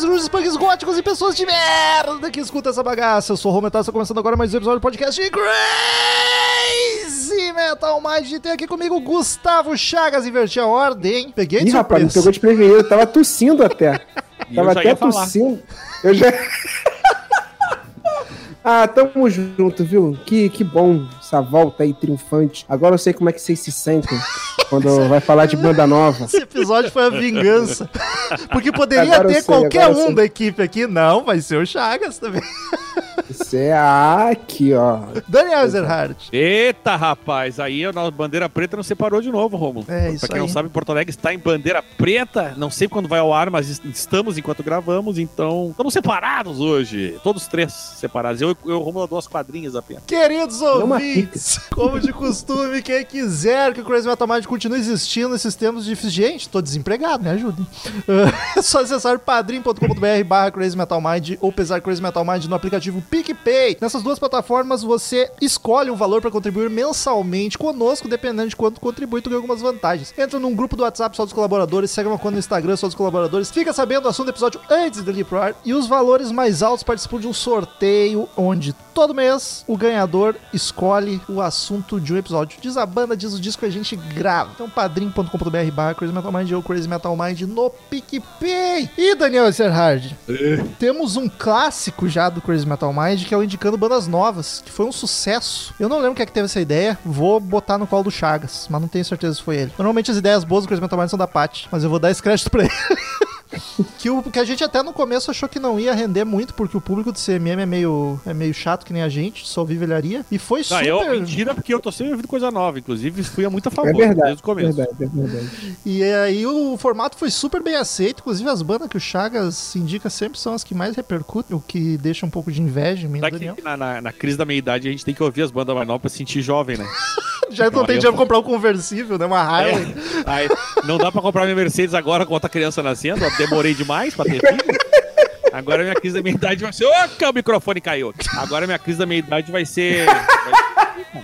hippies, grunges, punks, góticos e pessoas de merda que escuta essa bagaça. Eu sou o Rometal, está começando agora mais um episódio do podcast de Crazy Metal Mind. Tem aqui comigo Gustavo Chagas, inverti a ordem. Peguei de Ih, rapaz, me surpresa. pegou de prevenido. Eu tava tossindo até. E tava até tossindo. Eu já. ah, tamo junto, viu? Que, que bom essa volta aí triunfante. Agora eu sei como é que vocês se sentem quando vai falar de banda nova. Esse episódio foi a vingança. Porque poderia Agora ter sei, qualquer um sei. da equipe aqui. Não, vai ser o Chagas também. Isso é aqui, ó. Daniel Ezerhardt. Eita, rapaz, aí a nossa bandeira preta não separou de novo, Romulo. É, isso Pra quem aí. não sabe, Porto Alegre está em bandeira preta. Não sei quando vai ao ar, mas est- estamos enquanto gravamos, então estamos separados hoje. Todos três separados. Eu eu e o Romulo duas quadrinhas apenas. Queridos uma ouvintes, como de costume, quem quiser que o Crazy Metal Mind continue existindo nesses tempos difíceis, gente, tô desempregado, me ajudem. É só acessar padrim.com.br barra Crazy Metal Mind ou pesar Crazy Metal Mind no aplicativo PicPay. Nessas duas plataformas você escolhe um valor para contribuir mensalmente conosco, dependendo de quanto contribui, tu ganha algumas vantagens. Entra num grupo do WhatsApp só dos colaboradores, segue uma conta no Instagram só dos colaboradores, fica sabendo do assunto do episódio antes dele ir pro ar e os valores mais altos participam de um sorteio onde todo mês o ganhador escolhe o assunto de um episódio. Diz a banda, diz o disco que a gente grava. Então padrim.com.br barra Crazy Metal Mind ou Crazy Metal Mind no PicPay. E Daniel Esserhard, temos um clássico já do Crazy Metal Mind que é o Indicando Bandas Novas, que foi um sucesso. Eu não lembro quem é que teve essa ideia, vou botar no colo do Chagas, mas não tenho certeza se foi ele. Normalmente as ideias boas do Metal Mind são da Paty, mas eu vou dar esse crédito pra ele. Que, o, que a gente até no começo achou que não ia render muito, porque o público do CMM é meio, é meio chato que nem a gente, só vive velharia. E foi Não, super. eu, mentira, porque eu tô sempre ouvindo coisa nova. Inclusive, fui a muito a favor É verdade. desde o começo. Verdade, é verdade. E aí o formato foi super bem aceito. Inclusive as bandas que o Chagas indica sempre são as que mais repercutem, o que deixa um pouco de inveja em mim, e Daniel. na, na, na crise da meia-idade a gente tem que ouvir as bandas mais novas pra se sentir jovem, né? Já não tem dinheiro pra comprar um conversível, né? Uma. É. Aí, não dá pra comprar minha Mercedes agora com outra criança nascendo. Demorei demais pra ter filho. Agora minha crise da meia-idade vai ser. Que o microfone caiu. Agora minha crise da meia-idade vai ser. vai- A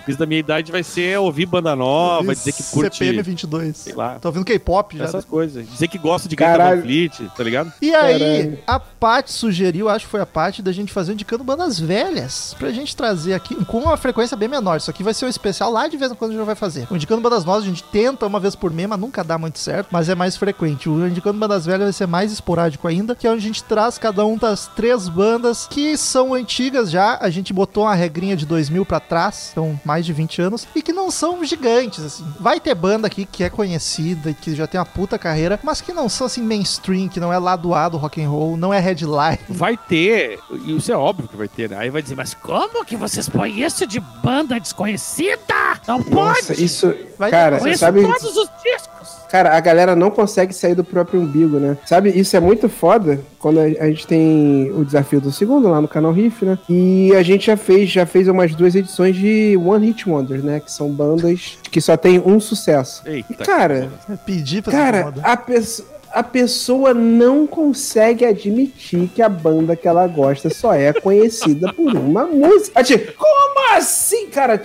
crise da meia-idade vai ser ouvir banda nova, dizer que curte. CPM 22. Sei lá. Tô ouvindo K-pop já. Essas coisas. Dizer que gosta de Greta Fleet, tá ligado? E aí, Caralho. a Paty sugeriu, acho que foi a Paty, da gente fazer indicando bandas velhas. Pra gente trazer aqui com uma frequência bem menor. Isso aqui vai ser um especial lá de vez em quando a gente vai fazer. O indicando bandas novas a gente tenta uma vez por mês, mas nunca dá muito certo. Mas é mais frequente. O indicando bandas velhas vai ser mais esporádico ainda, que é onde a gente traz cada um das três bandas que são antigas já. A gente botou uma regrinha de 2000 pra trás, então mais de 20 anos, e que não são gigantes, assim. Vai ter banda aqui que é conhecida e que já tem uma puta carreira, mas que não são assim mainstream, que não é lado A do rock and roll, não é headline. Vai ter, e isso é óbvio que vai ter, né? Aí vai dizer, mas como que vocês põem isso de banda desconhecida? Não Nossa, pode! isso. Vai Cara, ter- Conheço sabe. todos os discos! Cara, a galera não consegue sair do próprio umbigo, né? Sabe, isso é muito foda quando a, gente tem o desafio do segundo lá no canal Riff, né? E a gente já fez, já fez umas duas edições de One Hit Wonders, né? Que são bandas que só tem um sucesso. Eita, E, cara, É pedir pra cara, a pessoa. A pessoa não consegue admitir que a banda que ela gosta só é conhecida por uma música. Tipo, como assim, cara?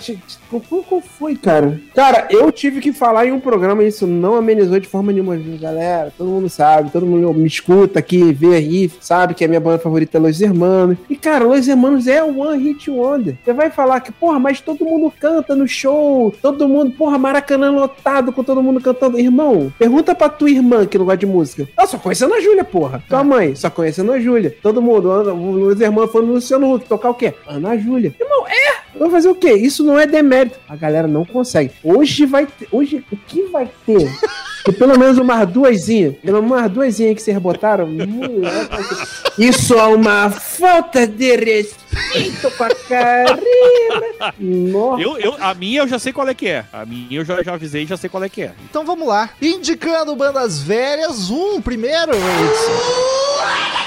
Qual qual foi, cara? Cara, eu tive que falar em um programa e isso não amenizou de forma nenhuma. Galera, todo mundo sabe, todo mundo me escuta aqui, vê aí, sabe que a minha banda favorita é Los Hermanos. E, cara, Los Hermanos é o One Hit Wonder. Você vai falar que, porra, mas todo mundo canta no show, todo mundo, porra, Maracanã lotado com todo mundo cantando. Irmão, pergunta pra tua irmã que não gosta de música. Ela só conhece a Ana Júlia, porra. Tua mãe, só conhece a Ana Júlia. Todo mundo, Ana- Los Hermanos falando no Luciano Huck, tocar o quê? Ana Júlia. Irmão, é! Vai fazer o quê? Isso não é demérito. A galera não consegue. Hoje vai ter. Hoje, o que vai ter? Que pelo menos umas duasinhas. Pelo menos umas duasinhas que vocês botaram. Isso é uma falta de respeito com a Karina. Nossa. Eu, eu, a minha eu já sei qual é que é. A minha eu já, já avisei e já sei qual é que é. Então vamos lá. Indicando bandas velhas, um primeiro. Edson.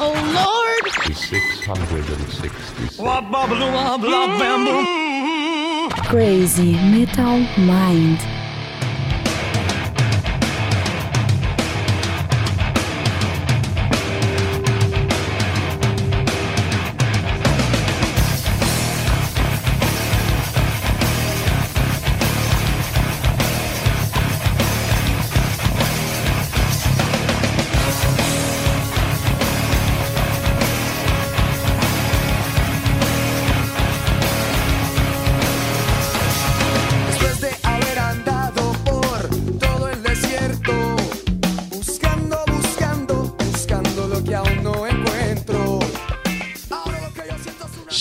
Oh Lord! 666. Crazy Metal Mind.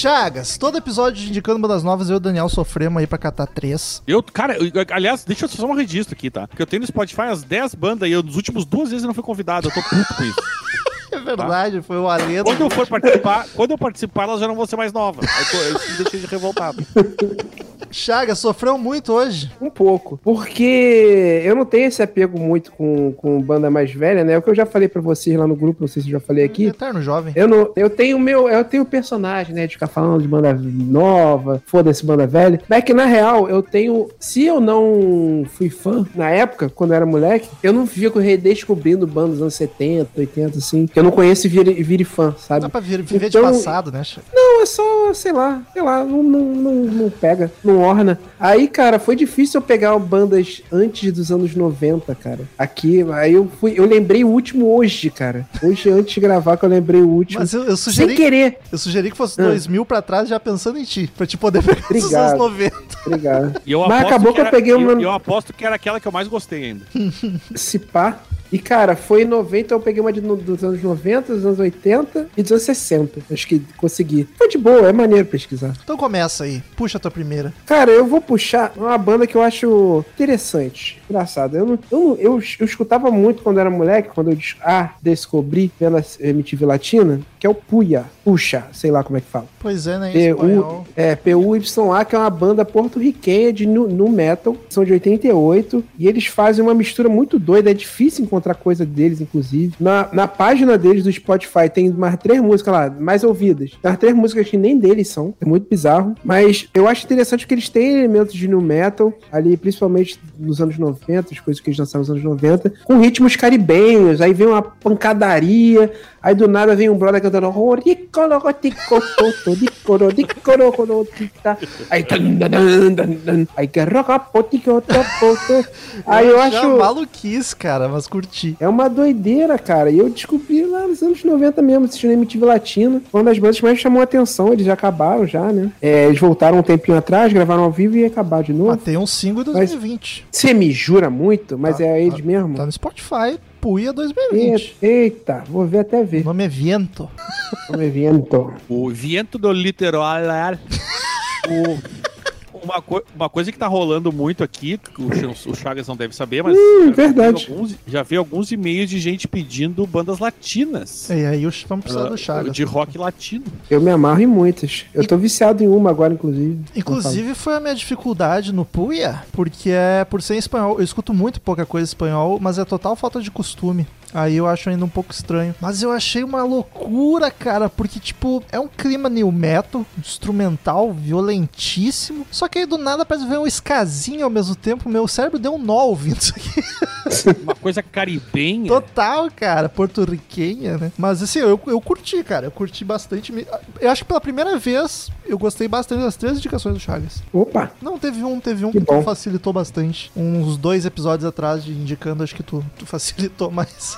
Chagas, todo episódio de Indicando Bandas Novas, eu e o Daniel sofremos aí pra catar três. Eu, cara, eu- aliás, deixa eu só um registro aqui, tá? Porque eu tenho no Spotify as 10 bandas e eu, nos últimos duas vezes eu não fui convidado. Eu tô puto com isso. É verdade, foi o Aledo. Quando eu for participar, quando eu participar, elas já não vão ser mais novas. Eu, tô, eu me deixei de revoltado. Chagas, sofreu muito hoje. Um pouco. Porque eu não tenho esse apego muito com, com banda mais velha, né? É o que eu já falei pra vocês lá no grupo, não sei se eu já falei aqui. Eterno jovem. Eu não, eu tenho meu, eu tenho personagem, né, de ficar falando de banda nova, foda-se banda velha. Mas é que na real, eu tenho, se eu não fui fã na época, quando eu era moleque, eu não fico redescobrindo bandas dos anos 70, 80 assim, que eu não conheço e vire, vire fã, sabe? Dá pra vir- viver de Então- passado, né? Não, é só, sei lá, sei lá, não, não, não, não pega, não orna. Aí, cara, foi difícil eu pegar bandas antes dos anos 90, cara. Aqui, aí eu fui, eu lembrei o último hoje, cara. Hoje, antes de gravar, que eu lembrei o último. Mas eu, eu Sem sugeri, querer. eu sugeri que fosse Ah. 2000 pra trás já pensando em ti, pra te poder pegar esses Obrigado. anos 90. Obrigado. E eu Mas acabou que eu era- peguei uma- eu, eu aposto que era aquela que eu mais gostei ainda. Se pá. E, cara, foi em 90, eu peguei uma de, dos anos 90, dos anos 80 e dos anos 60. Acho que consegui. Foi de boa, é maneiro pesquisar. Então começa aí, puxa a tua primeira. Cara, eu vou puxar uma banda que eu acho interessante. Engraçado. Eu, eu, eu, eu escutava muito quando era moleque, quando eu ah, descobri pela MTV Latina, que é o Puya. Puxa, sei lá como é que fala. Pois é, né, P-U, é, PUYA, que é uma banda porto-riquenha de nu, nu metal, são de 88, e eles fazem uma mistura muito doida, é difícil encontrar coisa deles, inclusive. Na, na página deles do Spotify tem mais três músicas lá, mais ouvidas. Tem três músicas que nem deles são, é muito bizarro, mas eu acho interessante porque eles têm elementos de nu metal, ali, principalmente nos anos 90, as coisas que eles lançaram nos anos 90, com ritmos caribenhos, aí vem uma pancadaria, aí do nada vem um brother cantando Aí. Aí que eu acho maluquice, cara, mas curti. É uma doideira, cara. E eu descobri lá nos anos 90 mesmo, assistindo MTV Latino. Uma das bandas que mais chamou a atenção, eles já acabaram já, né? É, eles voltaram um tempinho atrás, gravaram ao vivo e acabaram de Ah, novo. tem um single em Mas- 2020. Você me jura muito, mas Tá, é eles tá- mesmo? Tá no Spotify, Puia 2020. Eita, vou ver até O ver. nome é Viento. Como evento. O viento do literal. O- uma, co- uma coisa que tá rolando muito aqui, que o, Ch- o Chagas não deve saber, mas. Já verdade. vi alguns- já vi alguns e-mails de gente pedindo bandas latinas. E aí os- vamos precisar do Ah, Chagas. De rock latino. Eu me amarro em muitas. Eu tô viciado em uma agora, inclusive. Inclusive foi a minha dificuldade no Puya, porque é por ser em espanhol, eu escuto muito pouca coisa em espanhol, mas é total falta de costume. Aí eu acho ainda um pouco estranho. Mas eu achei uma loucura, cara, porque, tipo, é um clima new metal, instrumental, violentíssimo. Só que aí do nada parece ver um escasinho ao mesmo tempo. Meu cérebro deu um nó ouvindo isso aqui. Uma coisa caribenha. Total, cara, porto-riquenha, né? Mas assim, eu, eu curti, cara, eu curti bastante. Eu acho que pela primeira vez eu gostei bastante das três indicações do Chagas. Opa, Não, teve um, teve um Que que, tu facilitou bastante. Uns dois episódios atrás de indicando, acho que tu, tu facilitou mais.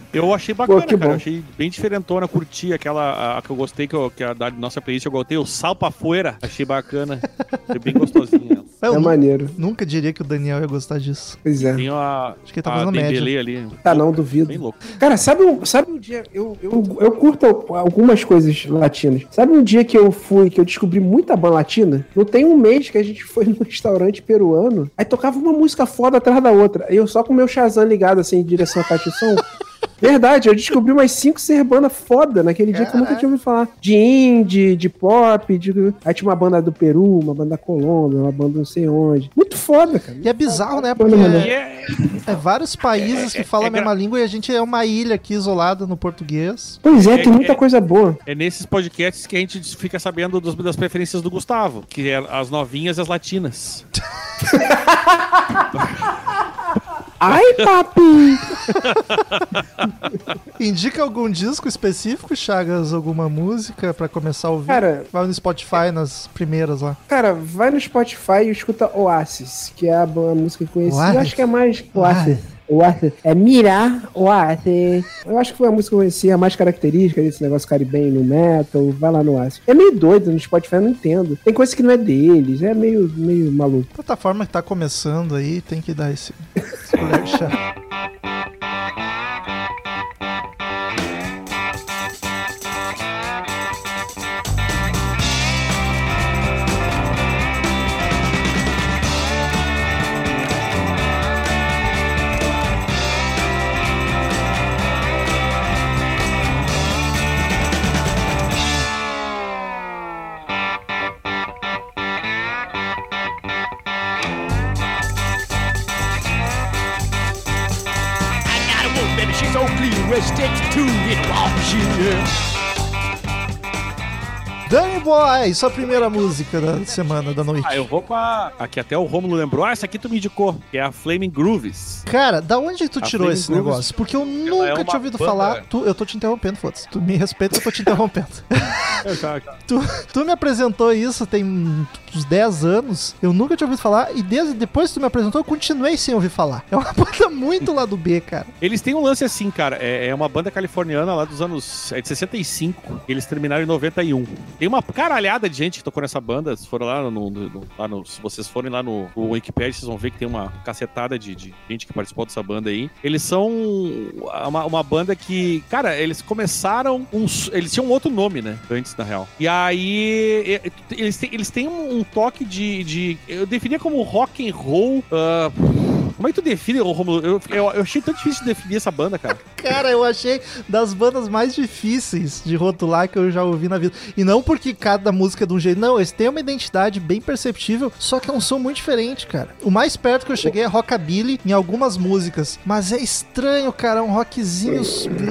Eu achei bacana, Pô, cara. bom. Eu achei bem diferentona, curti aquela a, a que eu gostei, que, eu, que a da nossa playlist eu gostei, o Sal pra Fora. Achei bacana. Foi bem gostosinha. é nu- maneiro. nunca diria que o Daniel ia gostar disso. Pois é. Tem a, Acho que ele tá a fazendo Dembele ali. Tá, não, duvido. Bem louco. Cara, sabe um, sabe um dia. Eu, eu, eu curto algumas coisas latinas. Sabe um dia que eu fui, que eu descobri muita banda latina? Não tem um mês que a gente foi num restaurante peruano, aí tocava uma música foda atrás da outra. Aí eu só com o meu Shazam ligado assim em direção à caixa de som. Verdade, eu descobri umas 5, 6 bandas foda naquele dia que eu nunca tinha ouvido falar. De indie, de pop, de... aí tinha uma banda do Peru, uma banda da Colômbia, uma banda não sei onde. Muito foda, cara. E é bizarro, né? Porque é, é, é vários países que falam é a mesma língua e a gente é uma ilha aqui isolada no português. Pois é, É- tem muita é- coisa boa. é nesses podcasts que a gente fica sabendo dos- das preferências do Gustavo, que é as novinhas e as latinas. Ai, papi! Indica algum disco específico, Chagas? Alguma música pra começar a ouvir? Cara, Vai no Spotify nas primeiras lá. Cara, vai no Spotify e escuta Oasis, que é a, a música que eu conheci. Oasis? Eu acho que é mais Oasis. Oasis. É Mirar Oasis. Eu acho que foi a música que eu conheci, a mais característica desse negócio caribenho no metal. Vai lá no Oasis. É meio doido no Spotify, eu não entendo. Tem coisa que não é deles, é meio, meio maluco. Plataforma que tá começando aí, tem que dar esse, esse Restricted to the option. Danny Boy, sua primeira música da semana, da noite. Ah, eu vou com a. Aqui até o Romulo lembrou. Ah, essa aqui tu me indicou, que é a Flaming Grooves. Cara, da onde tu A tirou Flaming esse Grooves, negócio? Porque eu é nunca uma tinha ouvido banda- falar. Tu- eu tô te interrompendo, foda-se. Tu me respeita, eu tô te interrompendo. tu, tu me apresentou isso tem uns 10 anos. Eu nunca tinha ouvido falar. E desde depois que tu me apresentou, eu continuei sem ouvir falar. É uma banda muito lá do B, cara. Eles têm um lance assim, cara. É, é uma banda californiana lá dos anos. É de 65. Eles terminaram em 91. Tem uma caralhada de gente que tocou nessa banda. Se for lá no. no- lá no- se vocês forem lá no, no Wikipedia, vocês vão ver que tem uma cacetada de, de gente que participou dessa banda aí. Eles são uma, uma banda que. Cara, eles começaram. Um, eles tinham outro nome, né? Antes, na real. E aí. Eles têm, eles têm um toque de, de. Eu definia como rock and roll. ah, como é que tu define, Romulo? Eu, eu, eu achei tão difícil de definir essa banda, cara. Cara, eu achei das bandas mais difíceis de rotular que eu já ouvi na vida. E não porque cada música é de um jeito. Não, eles têm uma identidade bem perceptível, só que é um som muito diferente, cara. O mais perto que eu cheguei é rockabilly em algumas músicas. Mas é estranho, cara. Um rockzinho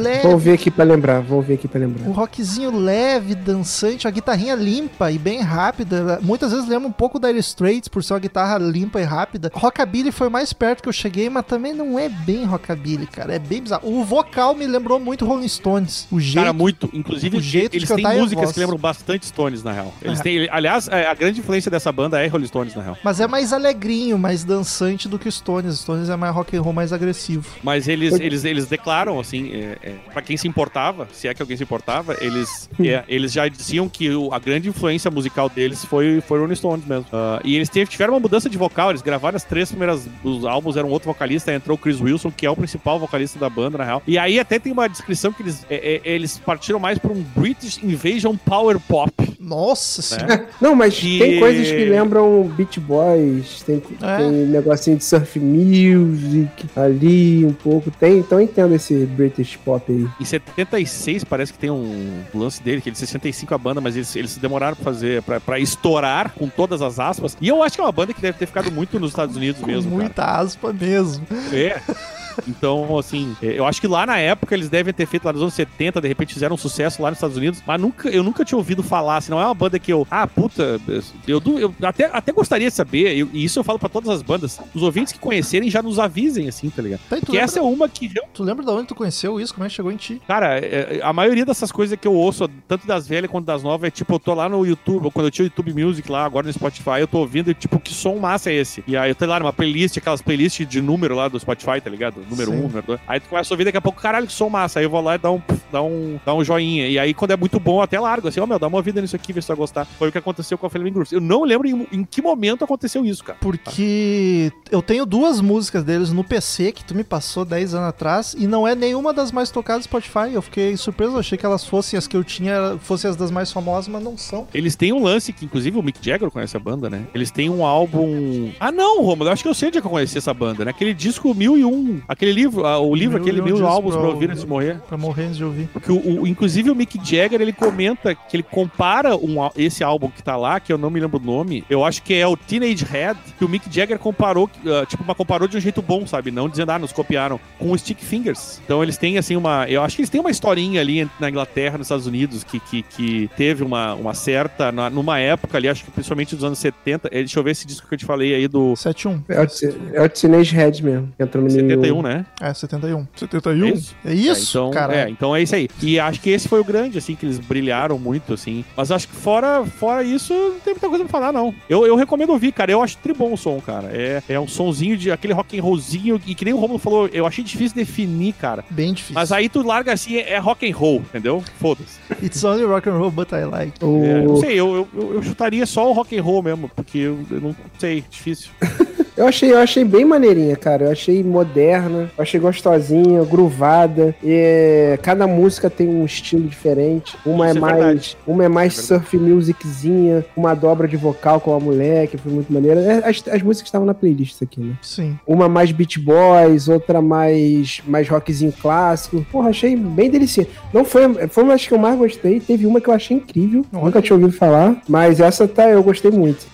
leve. Vou ver aqui pra lembrar, vou ver aqui pra Um lembrar. rockzinho leve, dançante, a guitarrinha limpa e bem rápida. Muitas vezes lembra um pouco da Dire Straits por ser uma guitarra limpa e rápida. Rockabilly foi mais perto que eu cheguei, mas também não é bem rockabilly, cara. É bem bizarro. O vocal me lembrou muito Rolling Stones. O jeito. Cara, muito. Inclusive, o jeito de eles têm cantar e a músicas que lembram bastante Stones, na real. Eles É. têm, aliás, é, a grande influência dessa banda é Rolling Stones, na real. Mas é mais alegrinho, mais dançante do que Stones. Stones é mais rock and roll, mais agressivo. Mas eles, eles, eles declaram, assim, é, é, pra quem se importava, se é que alguém se importava, eles, é, eles já diziam que o- a grande influência musical deles foi, foi Rolling Stones mesmo. Ah, e eles tiveram uma mudança de vocal, eles gravaram as três primeiras os álbuns, era um outro vocalista, entrou o Chris Wilson, que é o principal vocalista da banda, na real. E aí até tem uma descrição que eles, é, é, eles partiram mais pra um British Invasion Power Pop. Nossa senhora. Não, mas Que- tem coisas que lembram Beach Boys, tem, É. tem negocinho de surf music ali um pouco. Tem, então eu entendo esse British pop aí. Em 76 parece que tem um lance dele, que ele 65 a banda, mas eles, eles demoraram pra fazer, pra, pra estourar com todas as aspas. E eu acho que é uma banda que deve ter ficado muito nos Estados Unidos Com mesmo, cara. muita aspa mesmo. É. Então, assim, é, eu acho que lá na época eles devem ter feito lá nos anos 70, de repente fizeram um sucesso lá nos Estados Unidos, mas nunca, eu nunca tinha ouvido falar, assim, não é uma banda que eu, ah, puta, eu, eu até, até gostaria de saber, eu- e isso eu falo pra todas as bandas, os ouvintes que conhecerem já nos avisem, assim, tá ligado? Tá, Porque lembra, essa é uma que tu lembra de onde tu conheceu isso? Como é que chegou em ti? Cara, é- a maioria dessas coisas que eu ouço, tanto das velhas quanto das novas, é tipo, eu tô lá no YouTube, ou quando eu tinha o YouTube Music lá, agora no Spotify, eu tô ouvindo e tipo, que som massa é esse? E aí eu tô lá numa playlist, aquelas playlists de número lá do Spotify, tá ligado? Número Sim. 1, um, número 2. Aí tu começa a ouvir daqui a pouco, caralho, que som massa. Aí eu vou lá e dá um, dá um, dá um joinha. E aí quando é muito bom, até largo, assim, ó, meu, dá uma ouvida nisso aqui, vê se tu vai gostar. Foi o que aconteceu com a Flaming Grooves. Eu não lembro em, em que momento aconteceu isso, cara. Porque eu tenho duas músicas deles no PC que tu me passou 10 anos atrás e não é nenhuma das mais tocadas do Spotify. Eu fiquei surpreso, achei que elas fossem as que eu tinha, fossem as das mais famosas, mas não são. Eles têm um lance que, inclusive, o Mick Jagger conhece a banda, né? Eles têm um álbum. Ah, não, Romulo, eu acho que eu sei onde é que eu conheci essa banda, né? Aquele disco 1001. Aquele livro, ah, o livro, Mil aquele mil discos álbuns pra pra ouvir antes de morrer. Pra morrer antes de ouvir. Porque o, o- inclusive o Mick Jagger, ele comenta que ele compara um, esse álbum que tá lá, que eu não me lembro o nome, eu acho que é o Teenage Head, que o Mick Jagger comparou, ah, tipo, mas comparou de um jeito bom, sabe? Não dizendo, ah, nos copiaram, com o Stick Fingers. Então eles têm, assim, uma... Eu acho que eles têm uma historinha ali na Inglaterra, nos Estados Unidos, que, que, que teve uma, uma certa... na- numa época ali, acho que principalmente dos anos 70, eh, deixa eu ver esse disco que eu te falei aí do 71. É o, é o Teenage Head mesmo. que Entrou no 71, né? É, 71. 71? É isso? É isso, é, então, cara. É, então é isso aí. E acho que esse foi o grande, assim, que eles brilharam muito, assim. Mas acho que fora, fora isso, não tem muita coisa pra falar, não. Eu, eu recomendo ouvir, cara. Eu acho tribom o som, cara. É, é um sonzinho de aquele rock and rollzinho. E que nem o Romulo falou, eu achei difícil definir, cara. Bem difícil. Mas aí tu larga assim, é, é rock and roll, entendeu? Foda-se. It's only rock and roll, but I like. O- É, não sei, eu, eu, eu chutaria só o rock and roll mesmo, porque eu, eu não sei, difícil. Eu achei, eu achei bem maneirinha, cara. Eu achei moderna, eu achei gostosinha, groovada. E cada música tem um estilo diferente. Uma Isso é é mais, verdade. uma é mais É surf musiczinha, uma dobra de vocal com a mulher, que foi muito maneira. É, As, as músicas estavam na playlist aqui, né? Sim. Uma mais Beach Boys, outra mais mais rockzinho clássico. Porra, achei bem delicioso. Não foi, foi uma das que eu mais gostei. Teve uma que eu achei incrível, nunca tinha ouvido falar, mas essa tá eu gostei muito.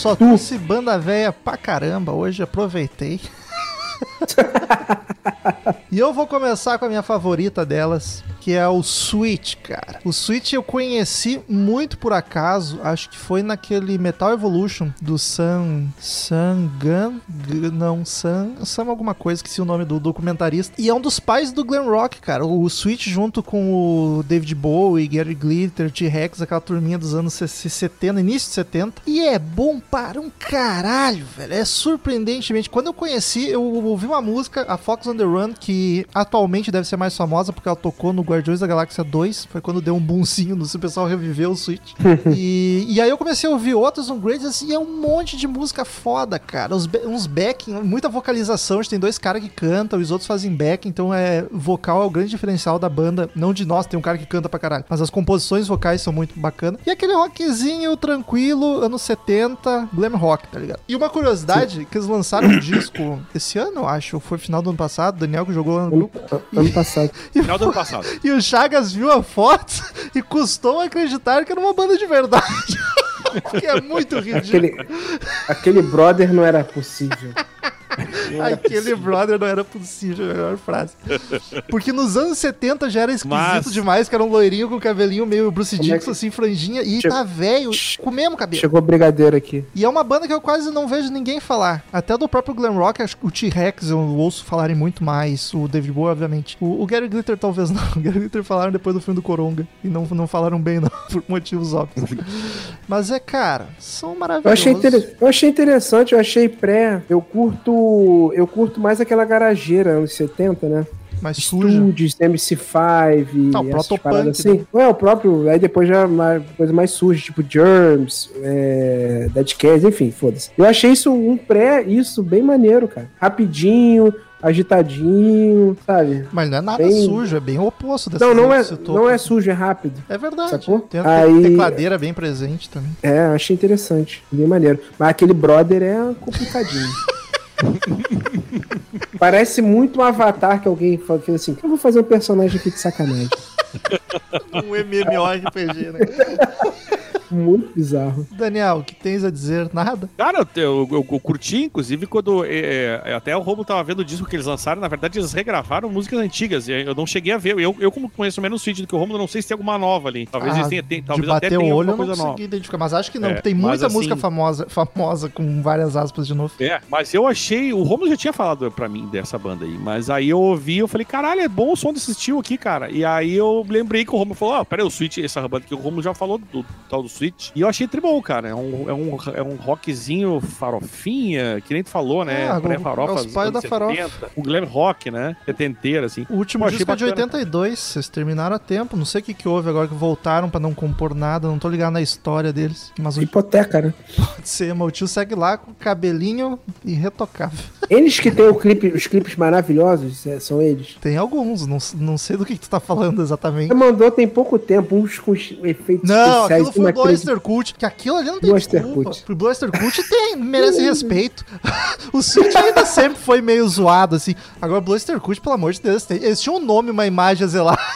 Só trouxe banda velha pra caramba hoje, aproveitei. e eu vou começar com a minha favorita delas, que é o Switch, cara. O Switch eu conheci muito por acaso, acho que foi naquele Metal Evolution do Sam. Sam Gun? Não, Sam. Sam alguma coisa, esqueci o nome do documentarista. E é um dos pais do glam rock, cara. O Switch, junto com o David Bowie, Gary Glitter, T-Rex, aquela turminha dos anos 70, início de 70. E é bom para um caralho, velho. É surpreendentemente. Quando eu conheci, eu ouvi uma música, a Fox on the Run, que atualmente deve ser mais famosa porque ela tocou no Guardiões da Galáxia 2. Foi quando deu um boomzinho, no- o pessoal reviveu o Switch. e, e aí eu comecei a ouvir outros no Greatest e é um monte de música foda, cara. Os, ba- uns backing, muita vocalização. A gente tem dois caras que cantam, os outros fazem back, então é vocal é o grande diferencial da banda. Não de nós, tem um cara que canta pra caralho. Mas as composições vocais são muito bacanas. E aquele rockzinho tranquilo, anos 70, glam rock, tá ligado? E uma curiosidade, que eles lançaram um disco esse ano, eu acho, ou foi final do ano passado, Daniel que jogou lá no Ano, grupo. ano passado. Final do ano passado. E o Chagas viu a foto e custou acreditar que era uma banda de verdade. que é muito ridículo. Aquele, aquele brother não era possível. Aquele brother não era possível, a melhor frase. Porque nos anos 70 já era esquisito Mas- demais, que era um loirinho com cabelinho meio Bruce Como é Dixon, que- assim, franjinha, e Chegou- tá velho, com o mesmo cabelo. Chegou o brigadeiro aqui. E é uma banda que eu quase não vejo ninguém falar. Até do próprio glam rock, acho que o T-Rex eu ouço falarem muito mais. O David Bowie, obviamente. O, o Gary Glitter talvez não. O Gary Glitter falaram depois do filme do Coronga. E não, não falaram bem, não, por motivos óbvios. Mas é, cara, são Eu maravilhosos. achei, inter- eu achei interessante, eu achei pré. Eu curto. Eu curto mais aquela garageira anos 70, né? mais suja. Studios, MC5 e Não, essas protopunk, paradas assim. Não é o próprio, aí depois já mais, coisa mais suja, tipo Germs, é, Dead Cats, enfim, foda-se. Eu achei isso um pré, isso bem maneiro, cara. Rapidinho, agitadinho, sabe? Mas não é nada Bem- sujo, é bem o oposto dessa Não, não é, não é sujo, é rápido. É verdade. Sacou? Tem a Aí- tecladeira bem presente também. É, achei interessante, bem maneiro. Mas aquele brother é complicadinho. Parece muito um avatar que alguém fez assim: eu vou fazer um personagem aqui de sacanagem. Um MMORPG, né? Muito bizarro. Daniel, o que tens a dizer? Nada? Cara, eu, eu, eu curti, inclusive, quando. é, é, até o Romulo tava vendo o disco que eles lançaram. Na verdade, eles regravaram músicas antigas. e Eu não cheguei a ver. Eu, eu como conheço menos Switch do que o Romulo, não sei se tem alguma nova ali. Talvez Ah, eles tenham. tem- de talvez até bater tenha o olho eu alguma não coisa consegui nova. identificar, mas acho que não. É, tem muita assim- música famosa, famosa com várias aspas de novo. É, mas eu achei. O Romulo já tinha falado pra mim dessa banda aí. Mas aí eu ouvi eu falei, caralho, é bom o som desse estilo aqui, cara. E aí eu lembrei que o Romulo falou: Ó, peraí, o Switch, essa banda que o Romulo já falou do, tal do Switch. E eu achei tribom, cara. É um, é, um, é um rockzinho farofinha, que nem tu falou, né? É, Pré-farofa. é os pais da farofa. 70, Um glam rock, né? Setenteiro, assim. O último achei disco é de bacana. 82, vocês terminaram a tempo. Não sei o que, que houve agora que voltaram pra não compor nada. Não tô ligado na história deles. Mas o Hipoteca, né? pode ser, mas o tio segue lá com cabelinho irretocável. Eles que têm o clipe, os clipes maravilhosos, é, são eles. Tem alguns, não, não sei do que, que tu tá falando exatamente. Você mandou tem pouco tempo, uns com efeitos Não, especiais aquilo foi o. Blaster Cult, que aquilo ali não tem Blaster desculpa. Cult. O Blaster Cult tem, merece respeito. o Switch ainda sempre foi meio zoado, assim. Agora Blaster Cult, pelo amor de Deus, tem- eles tinham um nome, uma imagem a zelar.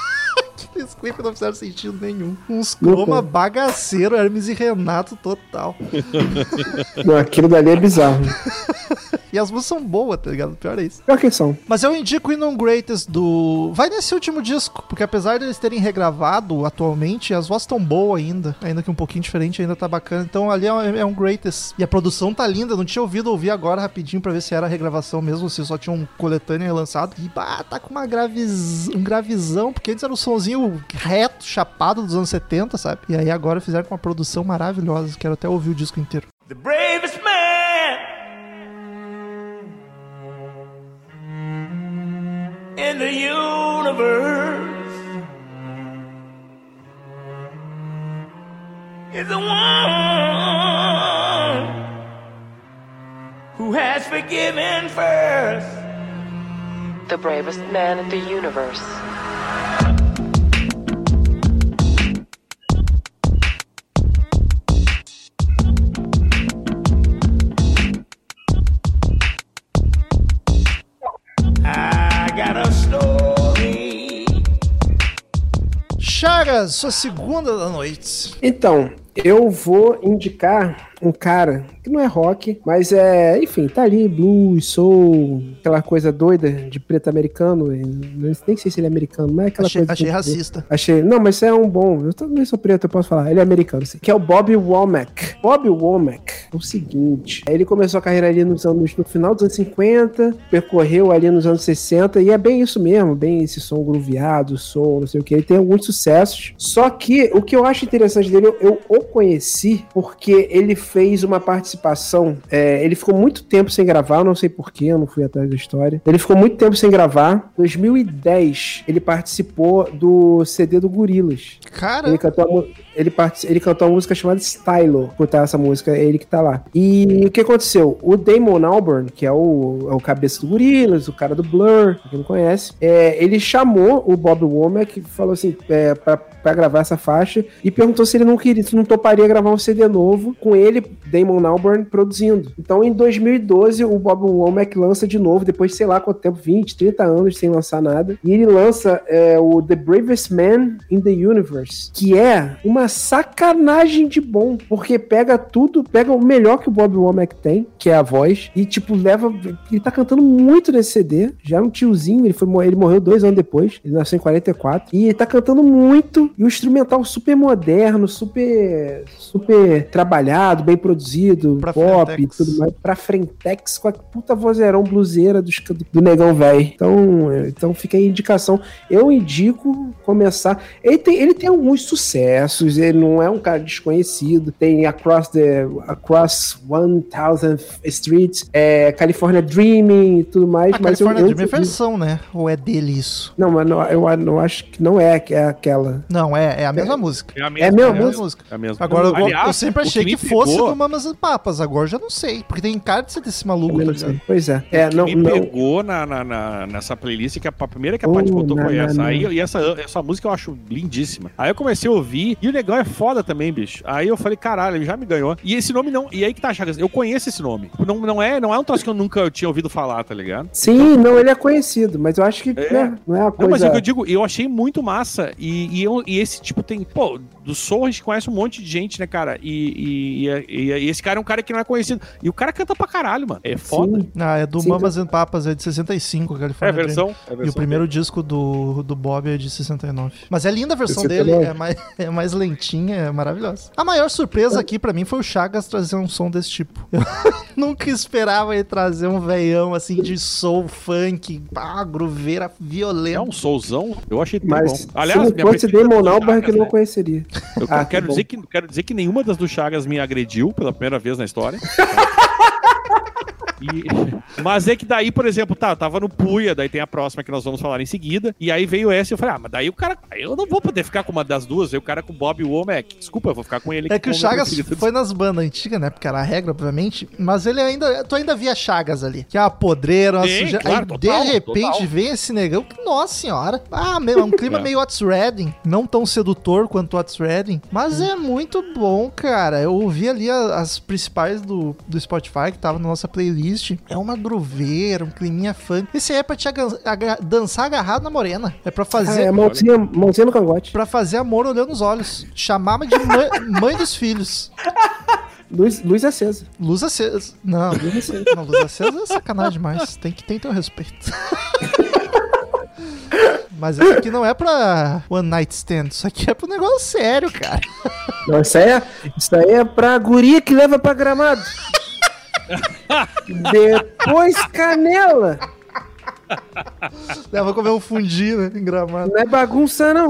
Clipes não fizeram sentido nenhum. Uns croma bagaceiro, Hermes e Renato total. Não, aquilo dali é bizarro. E as músicas são boas, tá ligado? O Pior é isso. Pior que são. Mas eu indico ir num Greatest do. Vai nesse último disco, porque apesar deles terem regravado atualmente, as vozes estão boas ainda. Ainda que um pouquinho diferente, ainda tá bacana. Então ali é um, é um Greatest. E a produção tá linda. Não tinha ouvido ouvir agora rapidinho pra ver se era regravação mesmo, se só tinha um coletâneo relançado. E bah, tá com uma graviz... um gravizão, porque antes era um sonzinho reto, chapado dos anos 70, sabe? E aí agora fizeram com uma produção maravilhosa. Quero até ouvir o disco inteiro. The bravest man in the universe is the one who has forgiven first. The bravest man in the universe. Chagas, sua segunda da noite. Então, Eu vou indicar um cara que não é rock, mas é, enfim, tá ali, blues, soul, aquela coisa doida de preto americano. Nem sei se ele é americano, mas é aquela Achei, coisa. achei racista. Achei. Não, mas isso é um bom. Eu também sou preto, eu posso falar. Ele é americano, sim. Que é o Bob Womack. Bob Womack é o seguinte: ele começou a carreira ali nos anos, no final dos anos 50, percorreu ali nos anos 60, e é bem isso mesmo, bem esse som grooveado, som, não sei o que. Ele tem alguns sucessos. Só que o que eu acho interessante dele, eu, eu o conheci porque ele fez uma participação. é, ele ficou muito tempo sem gravar, não sei porquê, eu não fui atrás da história. Ele ficou muito tempo sem gravar. 2010, ele participou do CD do Gorilas. Cara, Ele cantou, a ele, ele cantou uma música chamada Stylo, tá essa música, é ele que tá lá. E o que aconteceu? O Damon Albarn, que é o, é o cabeça do Gorillaz, o cara do Blur, pra quem não conhece, é, ele chamou o Bob Womack e falou assim, é, pra, pra gravar essa faixa, e perguntou se ele não queria, se não toparia gravar um CD novo com ele, Damon Albarn, produzindo. Então, em 2012, o Bob Womack lança de novo, depois de sei lá quanto tempo, 20, 30 anos sem lançar nada, e ele lança é, o The Bravest Man in the Universe, que é uma sacanagem de bom, porque pega tudo, pega o melhor que o Bob Womack tem, que é a voz, e tipo, leva. Ele tá cantando muito nesse CD, já é um tiozinho, ele, foi, ele morreu dois anos depois, ele nasceu em 44, e ele tá cantando muito, e o instrumental super moderno, super, super trabalhado, bem produzido, Pra pop e Frentex. tudo mais, pra Frentex, com a puta vozeirão bluseira do, do negão velho. Então, é, então fica aí a indicação. Eu indico começar. Ele tem, ele tem alguns sucessos, ele não é um cara desconhecido. Tem Across the Across 1000 Streets, é, California Dreaming e tudo mais. a mas eu, California eu, Dream é versão, né? Ou é dele isso? Não, mas não, eu não acho que não é, que é aquela. Não, é, é a mesma música. É a É mesma, É a mesma música. É a mesma. Agora, eu, Aliás, eu sempre achei me que, fosse pegou- do Mamas e Papas, agora eu já não sei. Porque tem cara de ser desse maluco, tá sei. Pois é. É, não, me não. pegou na, na, na- nessa playlist que a, a primeira que a Oh, Paty botou não, foi essa. não. Aí, e essa, essa música eu acho lindíssima. Aí eu comecei a ouvir, e o legal é foda também, bicho. Aí eu falei, caralho, ele já me ganhou. E esse nome não. E aí que tá, Chagas, eu conheço esse nome. Não, não, é, não é um troço que eu nunca tinha ouvido falar, tá ligado? Sim, não, ele é conhecido, mas eu acho que É. né, não é uma Não, mas coisa. é o que eu digo, eu achei muito massa. E, e, eu- e esse tipo tem. Pô, do Soul a gente conhece um monte de gente, né, cara? E, e- e- e esse cara é um cara que não é conhecido. E o cara canta pra caralho, mano. É foda. Sim. Ah, é do Sim, Mamas and Papas, é de 65, É California a Dream. versão. é a E o versão primeiro disco do, do Bob é de 69. Mas é linda a versão 69. dele, é mais, é mais lentinha, é maravilhosa. A maior surpresa aqui pra mim foi o Chagas trazer um som desse tipo. Eu nunca esperava ele trazer um veião assim de soul, funk, ah, grooveira É violenta. um soulzão, eu achei tudo Mas bom. se Aliás, não minha fosse Damon Albarn que não né? conheceria. Eu Ah, que quero, bom. dizer que, quero dizer que nenhuma das do Chagas me agrediu pela primeira vez na história. E- mas é que daí, por exemplo, tá, eu tava no Puia, daí tem a próxima que nós vamos falar em seguida. E aí veio essa e eu falei, ah, mas daí o cara. Eu não vou poder ficar com uma das duas. Aí o cara com o Bob Womack. Desculpa, eu vou ficar com ele. É que o Chagas foi nas bandas antigas, né? Porque era a regra, obviamente. Mas ele ainda. Tu ainda via Chagas ali. Que é uma podreira, uma sujeira. claro, Aí total, de repente total. vem esse negão. que, Nossa senhora. Ah, meu, é um clima É. meio Otis Redding. Não tão sedutor quanto Otis Redding. Mas é muito bom, cara. Eu ouvi ali a- as principais do, do Spotify que tava na nossa playlist. É uma grooveira, um climinha funk. Esse aí é pra te aga- dançar agarrado na morena. É pra Ah, fazer. é mãozinha, mãozinha no cangote. Pra fazer amor olhando nos olhos. Chamava de mãe, mãe dos filhos. Luz, luz acesa. Luz acesa. Não, Luz acesa. não, luz acesa é sacanagem demais. Tem que ter teu respeito. Mas isso aqui não é pra one night stand. Isso aqui é pro negócio sério, cara. Não, isso aí, é, isso aí é pra guria que leva pra gramado. Depois canela. Leva comer um fundi, né? Em gramado. Não é bagunça, não.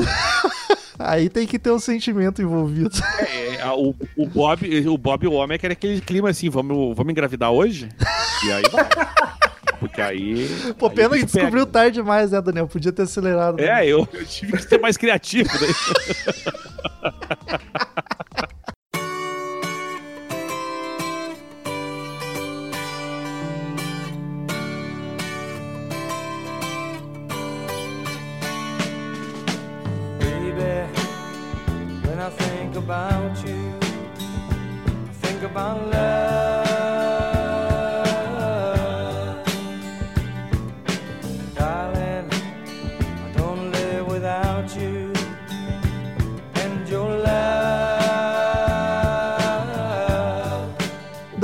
Aí tem que ter um sentimento envolvido. É, a- o, o Bob, o Bob Womack era aquele clima assim, vamos, vamos engravidar hoje? E aí vai. Porque aí. Pô, aí pena o que descobriu tarde demais, né, Daniel? Podia ter acelerado. pega. né? É, eu, eu tive que ser mais criativo. Daí. I love.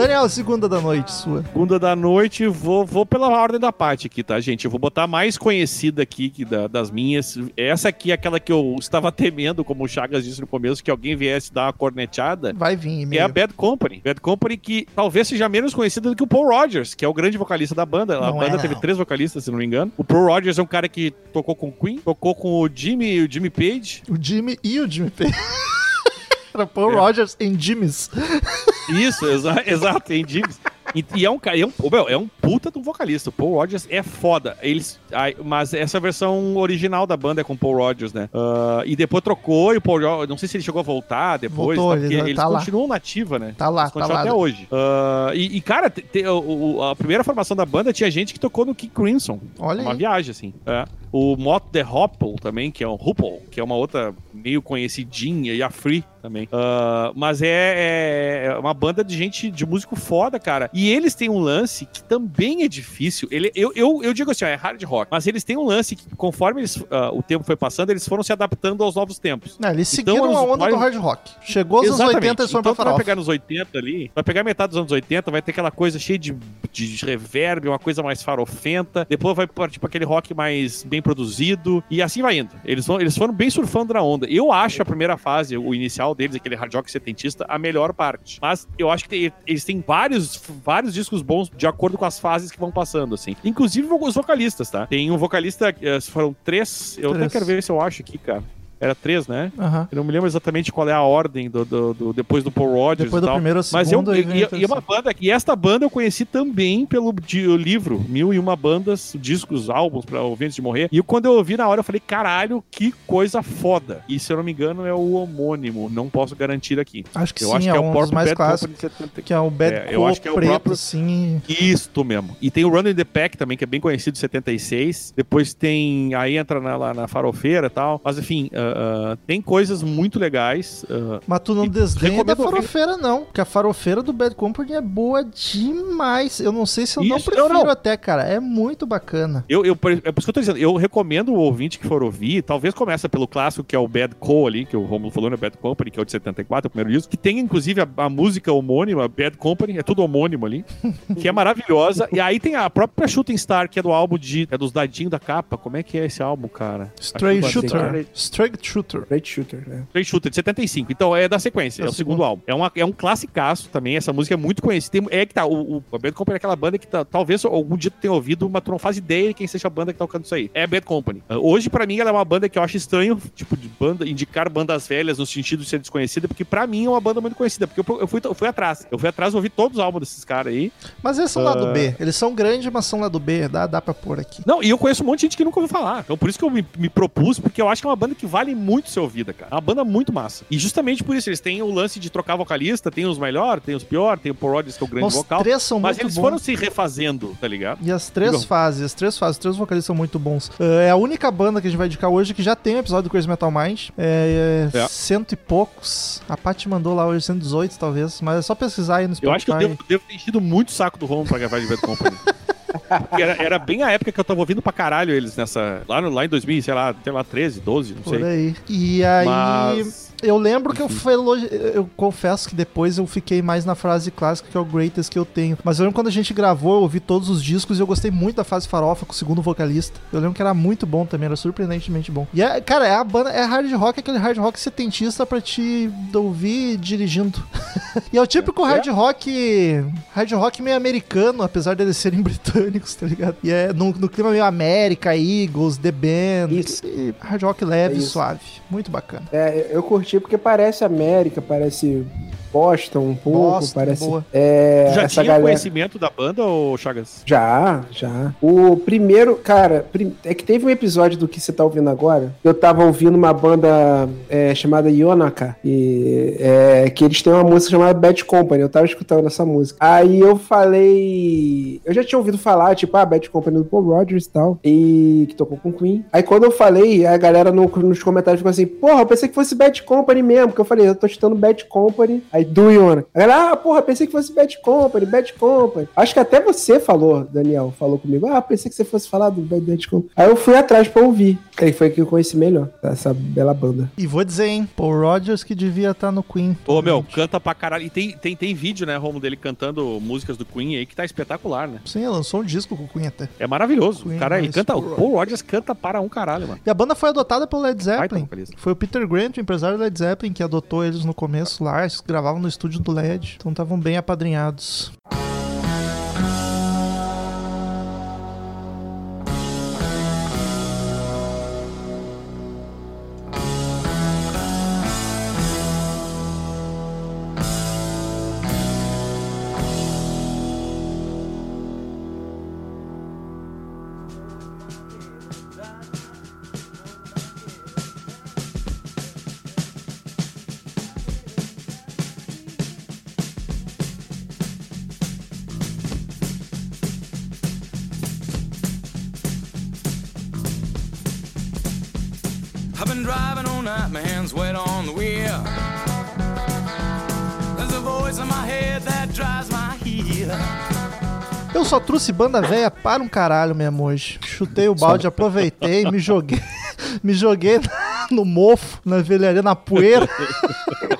Daniel, segunda da noite sua. Segunda da noite, vou, vou pela ordem da parte aqui, tá, gente? Eu vou botar a mais conhecida aqui que da- das minhas. Essa aqui é aquela que eu estava temendo, como o Chagas disse no começo, que alguém viesse dar uma corneteada. Vai vir Que é a. Bad Company. Bad Company que talvez seja menos conhecida do que o Paul Rogers, que é o grande vocalista da banda. A Não banda é, teve três vocalistas, se não me engano. O Paul Rogers é um cara que tocou com o Queen, tocou com o Jimmy, o Jimmy Page. O Jimmy e o Jimmy Page. Era Paul É. Rogers em Jimmy's. Isso, exa exato, em Jimmy's. E, e é um cara, é um, meu, é um puta de um vocalista. O Paul Rogers é foda. Eles, ai, mas essa versão original da banda é com o Paul Rogers, né? Ah, e depois trocou e o Paul Rogers, não sei se ele chegou a voltar depois, Voltou, tá? porque ele eles tá lá. continuam nativa, né? Tá lá, Eles tá lá. até hoje. Ah, e, e, cara, te- te- o- a primeira formação da banda tinha gente que tocou no King Crimson. Olha uma aí. viagem, assim. É. O Mott The Hopple também, que é um Hoople, que é uma outra meio conhecidinha, e a Free também. Ah, mas é, é uma banda de gente, de músico foda, cara. E eles têm um lance que também é difícil. Ele, eu, eu, eu digo assim, ó, é hard rock. Mas eles têm um lance que, conforme eles, ah, o tempo foi passando, eles foram se adaptando aos novos tempos. Não, eles Então, seguiram a onda do hard rock. Chegou aos anos 80 eles foram então, pra tu vai farofa. pegar nos 80 ali, vai pegar metade dos anos 80, vai ter aquela coisa cheia de, de reverb, uma coisa mais farofenta, depois vai partir pra aquele rock mais bem produzido, e assim vai indo. Eles, vão, eles foram bem surfando na onda. Eu acho a primeira fase, o inicial deles, aquele hard rock setentista, a melhor parte. Mas eu acho que tem- eles têm vários, vários discos bons de acordo com as fases que vão passando, assim. Inclusive os vocalistas, tá? Tem um vocalista, eh, foram três, eu Três. até quero ver se eu acho aqui, cara. Era três, né? Aham. Eu não me lembro exatamente qual é a ordem do, do- do- depois do Paul Rogers Depois do tal. primeiro ao Mas eu, segundo, e, e, e uma banda, e esta banda eu conheci também pelo o livro, Mil e Uma Bandas, discos, álbuns pra ouvintes de morrer. E quando eu ouvi na hora, eu falei, caralho, que coisa foda. E se eu não me engano, é o homônimo, não posso garantir aqui. Acho que eu sim, acho é, que é um o dos mais clássicos. Company de 70. Que é o Bad É, é, eu acho que é o preto, próprio- assim. Isto mesmo. E tem o Run in the Pack também, que é bem conhecido, 76. Depois tem. Aí entra na, lá na farofeira e tal. Mas enfim, ah, tem coisas muito legais. ah, Mas tu não desdenha da farofeira, não. Porque a farofeira do Bad Company é boa demais. Eu não sei se eu não Isso, prefiro não, não. até, cara. É muito bacana. Eu, eu, por- é por isso que eu tô dizendo, eu recomendo o ouvinte que for ouvir, talvez começa pelo clássico, que é o Bad Co ali, que o Romulo falou, né? Bad Company, que é o de 74, o primeiro disco, que tem inclusive a, a música homônima, Bad Company, é tudo homônimo ali, que é maravilhosa. E aí tem a própria Shooting Star, que é do álbum de. É dos dadinhos da capa. Como é que é esse álbum, cara? Eu Shooter. bastei. Straight Shooter. Great Shooter, né? Straight Shooter, de 75. Então é da sequência, É é, o segundo álbum. É, uma, é um classicaço também, essa música é muito conhecida. Tem- É que tá, o, o a Bad Company é aquela banda que tá, talvez algum dia tu tenha ouvido, mas tu não faz ideia de quem seja a banda que tá tocando isso aí. É a Bad Company. Uh, Hoje, pra mim, ela é uma banda que eu acho estranho, tipo, de banda, indicar bandas velhas no sentido de ser desconhecida, porque pra mim é uma banda muito conhecida, porque eu, eu fui, eu fui atrás. Eu fui atrás, ouvi todos os álbuns desses caras aí. Mas eles são lado Ah. B. Eles são grandes, mas são lado B. Dá, dá pra pôr aqui. Não, e eu conheço um monte de gente que nunca ouviu falar. Então por isso que eu me, me propus, porque eu acho que é uma banda que vale muito ser ouvida, cara. É uma banda muito massa. E justamente por isso, eles têm o lance de trocar vocalista, tem os melhores, tem os piores, tem o Paul Rodgers, que é o grande Os vocal. três são Mas muito eles bons. foram se refazendo, tá ligado? E as três Digam. fases, as três fases, os três vocalistas são muito bons. Ah, é a única banda que a gente vai indicar hoje que já tem um episódio do Crazy Metal Mind. É, é É. cento e poucos. A Paty mandou lá hoje 118, talvez. Mas é só pesquisar aí no Spotify. Eu acho que eu devo, devo ter enchido muito saco do Romulo pra gravar de Bad Company. Era, era bem a época que eu tava ouvindo pra caralho eles nessa. Lá, no, lá em 2000, sei lá, sei lá, 13, 12, não Por sei. aí. E aí. Mas. Eu lembro que eu fui elogi... Eu confesso que depois eu fiquei mais na frase clássica que é o greatest que eu tenho. Mas eu lembro quando a gente gravou, eu ouvi todos os discos e eu gostei muito da fase farofa com o segundo vocalista. Eu lembro que era muito bom também, era surpreendentemente bom. E é, cara, é a banda, é hard rock, aquele hard rock setentista pra te ouvir dirigindo. e é o típico hard rock. Hard rock meio americano, apesar deles serem britânicos, tá ligado? E é no, no clima meio América, Eagles, The Band. Isso. e hard rock leve É suave. Muito bacana. É, eu curti porque parece América, parece Boston um pouco, Boston, parece. boa. É, Tu já essa tinha galera. conhecimento da banda, ou Chagas? Já, já. O primeiro, cara, prim- é que teve um episódio do que você tá ouvindo agora. Eu tava ouvindo uma banda é, chamada Yonaka. E é, que eles têm uma música chamada Bad Company. Eu tava escutando essa música. Aí eu falei. Eu já tinha ouvido falar, tipo, ah, Bad Company do Paul Rogers e tal. E que tocou com Queen. Aí quando eu falei, a galera no- nos comentários ficou assim, porra, eu pensei que fosse Bad Company mesmo. Porque eu falei, eu tô escutando Bad Company. Aí Aí Do ela, ah, porra, pensei que fosse Bad Company, Bad Company. Acho que até você falou, Daniel, falou comigo. Ah, pensei que você fosse falar do Bad Bad Company. Aí eu fui atrás pra ouvir. Aí foi que eu conheci melhor essa bela banda. E vou dizer, hein, Paul Rogers que devia estar no Queen. Ô, meu, canta pra caralho. E tem, tem, tem vídeo, né, Romo, dele cantando músicas do Queen aí que tá espetacular, né? Sim, lançou um disco com o Queen até. É maravilhoso. Queen, o cara, ele canta. O Paul Rogers canta para um caralho, mano. E a banda foi adotada pelo Led Zeppelin. Foi o Peter Grant, o empresário do Led Zeppelin, que adotou eles no começo lá. Eles gravavam no estúdio do Led. Então estavam bem apadrinhados. Eu só trouxe banda velha para um caralho mesmo hoje. Chutei o balde, aproveitei, me joguei. Me joguei no mofo, na velharia, na poeira.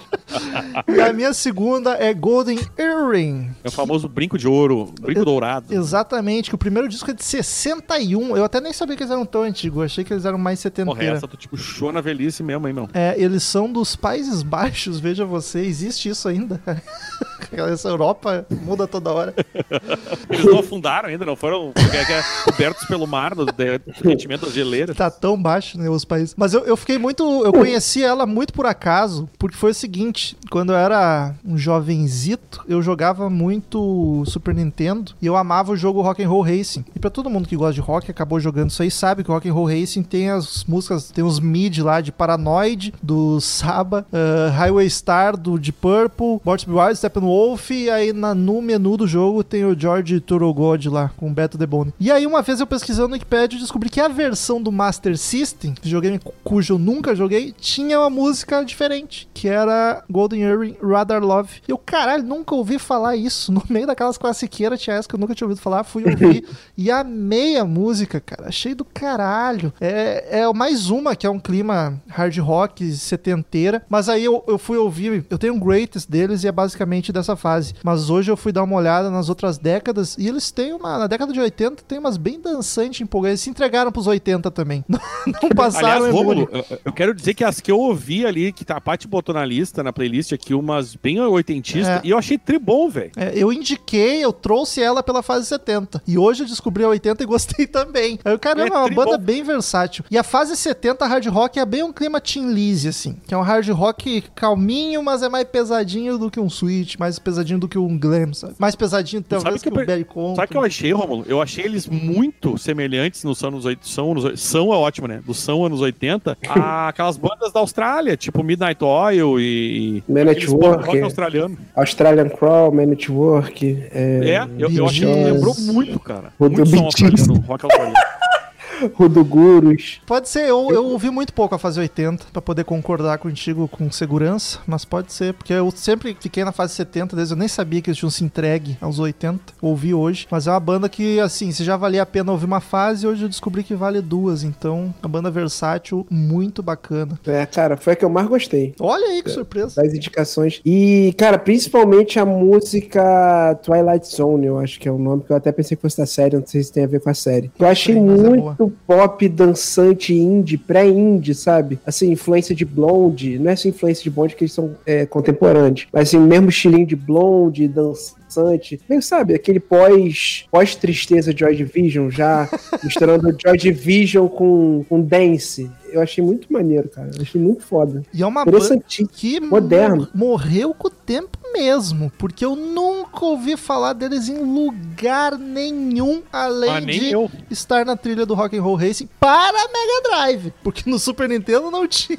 E a minha segunda é Golden Earring. É o famoso brinco de ouro, brinco dourado. Exatamente, que o primeiro disco é de 61. Eu até nem sabia que eles eram tão antigos, achei que eles eram mais Porra, setenteira. essa tu tipo show na velhice mesmo, hein, meu? É, eles são dos Países Baixos, veja você, existe isso ainda. Essa Europa muda toda hora. Eles não afundaram ainda, não foram é é, cobertos pelo mar, do derretimento das geleiras. Tá tão baixo, né, os países. Mas eu, eu fiquei muito. Eu conheci ela muito por acaso, porque foi o seguinte: quando eu era um jovenzito, eu jogava muito Super Nintendo e eu amava o jogo Rock and Roll Racing. E pra todo mundo que gosta de rock, acabou jogando isso aí, sabe que o Rock and Roll Racing tem as músicas, tem os mid lá de Paranoid, do Saba, uh, Highway Star, do Deep Purple, Born to Wild, Steppenwolf, e aí na, no menu do jogo tem o George Thorogood lá, com o Beto Debone. E aí uma vez eu pesquisando no Wikipedia, descobri que a versão do Master System, videogame cu- cujo eu nunca joguei, tinha uma música diferente, que era Golden Earring Radar Love. E eu, caralho, nunca ouvi falar isso. No meio daquelas classiqueiras tinha essa que eu nunca tinha ouvido falar, fui ouvir e amei a música, cara. Achei do caralho. É, é mais uma que é um clima hard rock setenteira, mas aí eu, eu fui ouvir, eu tenho um greatest deles e é basicamente dessa fase. Mas hoje eu fui dar uma olhada nas outras décadas e eles têm uma, na década de 80 tem umas bem dançantes, empolgantes. Eles se entregaram pros 80 também. Não, passaram Aliás, imune. Rômulo, eu, eu quero dizer que as que eu ouvi ali, que tá, a Paty botou na lista, na playlist aqui, umas bem oitentistas, É. e eu achei tri bom, velho. É, eu indiquei, eu trouxe ela pela fase 70. E hoje eu descobri a 80 e gostei também. Aí, caramba, é É uma banda bem versátil. E a fase 70 hard rock é bem um clima Tim Lizzy, assim. Que é um hard rock calminho, mas é mais pesadinho do que um Switch, mais pesadinho do que um Glam, sabe? Mais pesadinho talvez sabe que, que o eu Barry Compton. Sabe o que eu achei, Romulo? Eu achei eles muito semelhantes no São anos 80. São, anos, são é ótimo, né? Do São anos 80. a aquelas bandas da Austrália, tipo Midnight Oil e. Man at Work, australiano. Australian Crawl, Man at Work. É, É, eu, eu achei que lembrou muito, cara. Muito do som australiano, rock australiano. Rodogurus. Pode ser, eu, eu ouvi muito pouco a fase 80 pra poder concordar contigo com segurança, mas pode ser, porque eu sempre fiquei na fase 70, desde eu nem sabia que eles tinham se entregue aos 80, ouvi hoje, mas é uma banda que, assim, se já valia a pena ouvir uma fase, hoje eu descobri que vale duas, então, uma banda versátil, muito bacana. É, cara, foi a que eu mais gostei. Olha aí que surpresa. Das indicações. E, cara, principalmente a música Twilight Zone, eu acho que é o nome, que eu até pensei que fosse da série, não sei se tem a ver com a série. Eu achei Sim, mas pop dançante indie, pré-indie, sabe? Assim, influência de Blonde, não é essa influência de Blonde que eles são é, contemporâneos, mas assim, mesmo estilinho de Blonde, dançante, meio, sabe, aquele pós, pós-tristeza de Joy Division, já misturando Joy Division com, com dance. Eu achei muito maneiro, cara. Eu achei muito foda. E é uma banda que Moderno. mor- morreu com o tempo mesmo, porque eu nunca ouvi falar deles em lugar nenhum, além Ah, de eu. estar na trilha do Rock and Roll Racing para Mega Drive, porque no Super Nintendo não tinha.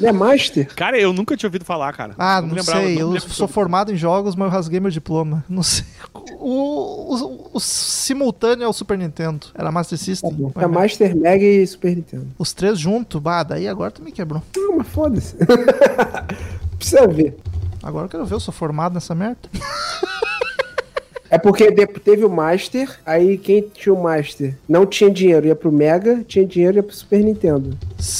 Não é Master? Cara, eu nunca tinha ouvido falar, cara. Ah, não lembrava, sei, eu sou sobre. formado em jogos, mas eu rasguei meu diploma. Não sei. O, o, o simultâneo é o Super Nintendo, era Master Tá System. Vai É. Master, Mega e Super Nintendo. Os três juntos, bah, daí agora tu me quebrou. Não, mas foda-se. precisa ver. Agora eu quero ver, eu sou formado nessa merda. É porque teve o Master, aí quem tinha o Master não tinha dinheiro, ia pro Mega, tinha dinheiro, ia pro Super Nintendo.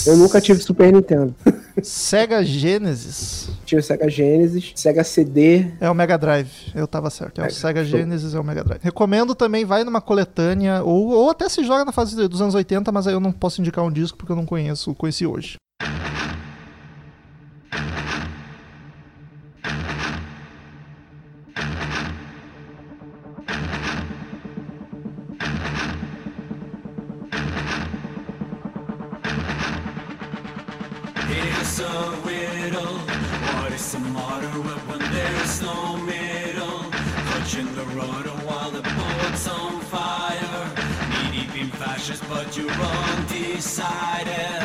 Eu nunca tive Super Nintendo. Sega Genesis. tinha o Sega Genesis, Sega CD. É o Mega Drive, eu tava certo. É o É, Sega show. Genesis, é o Mega Drive. Recomendo também, vai numa coletânea, ou, ou até se joga na fase dos anos 80, mas aí eu não posso indicar um disco porque eu não conheço, conheci hoje. Here's a riddle. What is the motto when there's no middle? Clutching the rudder while the boat's on fire. Knee deep in fascists, but you're undecided.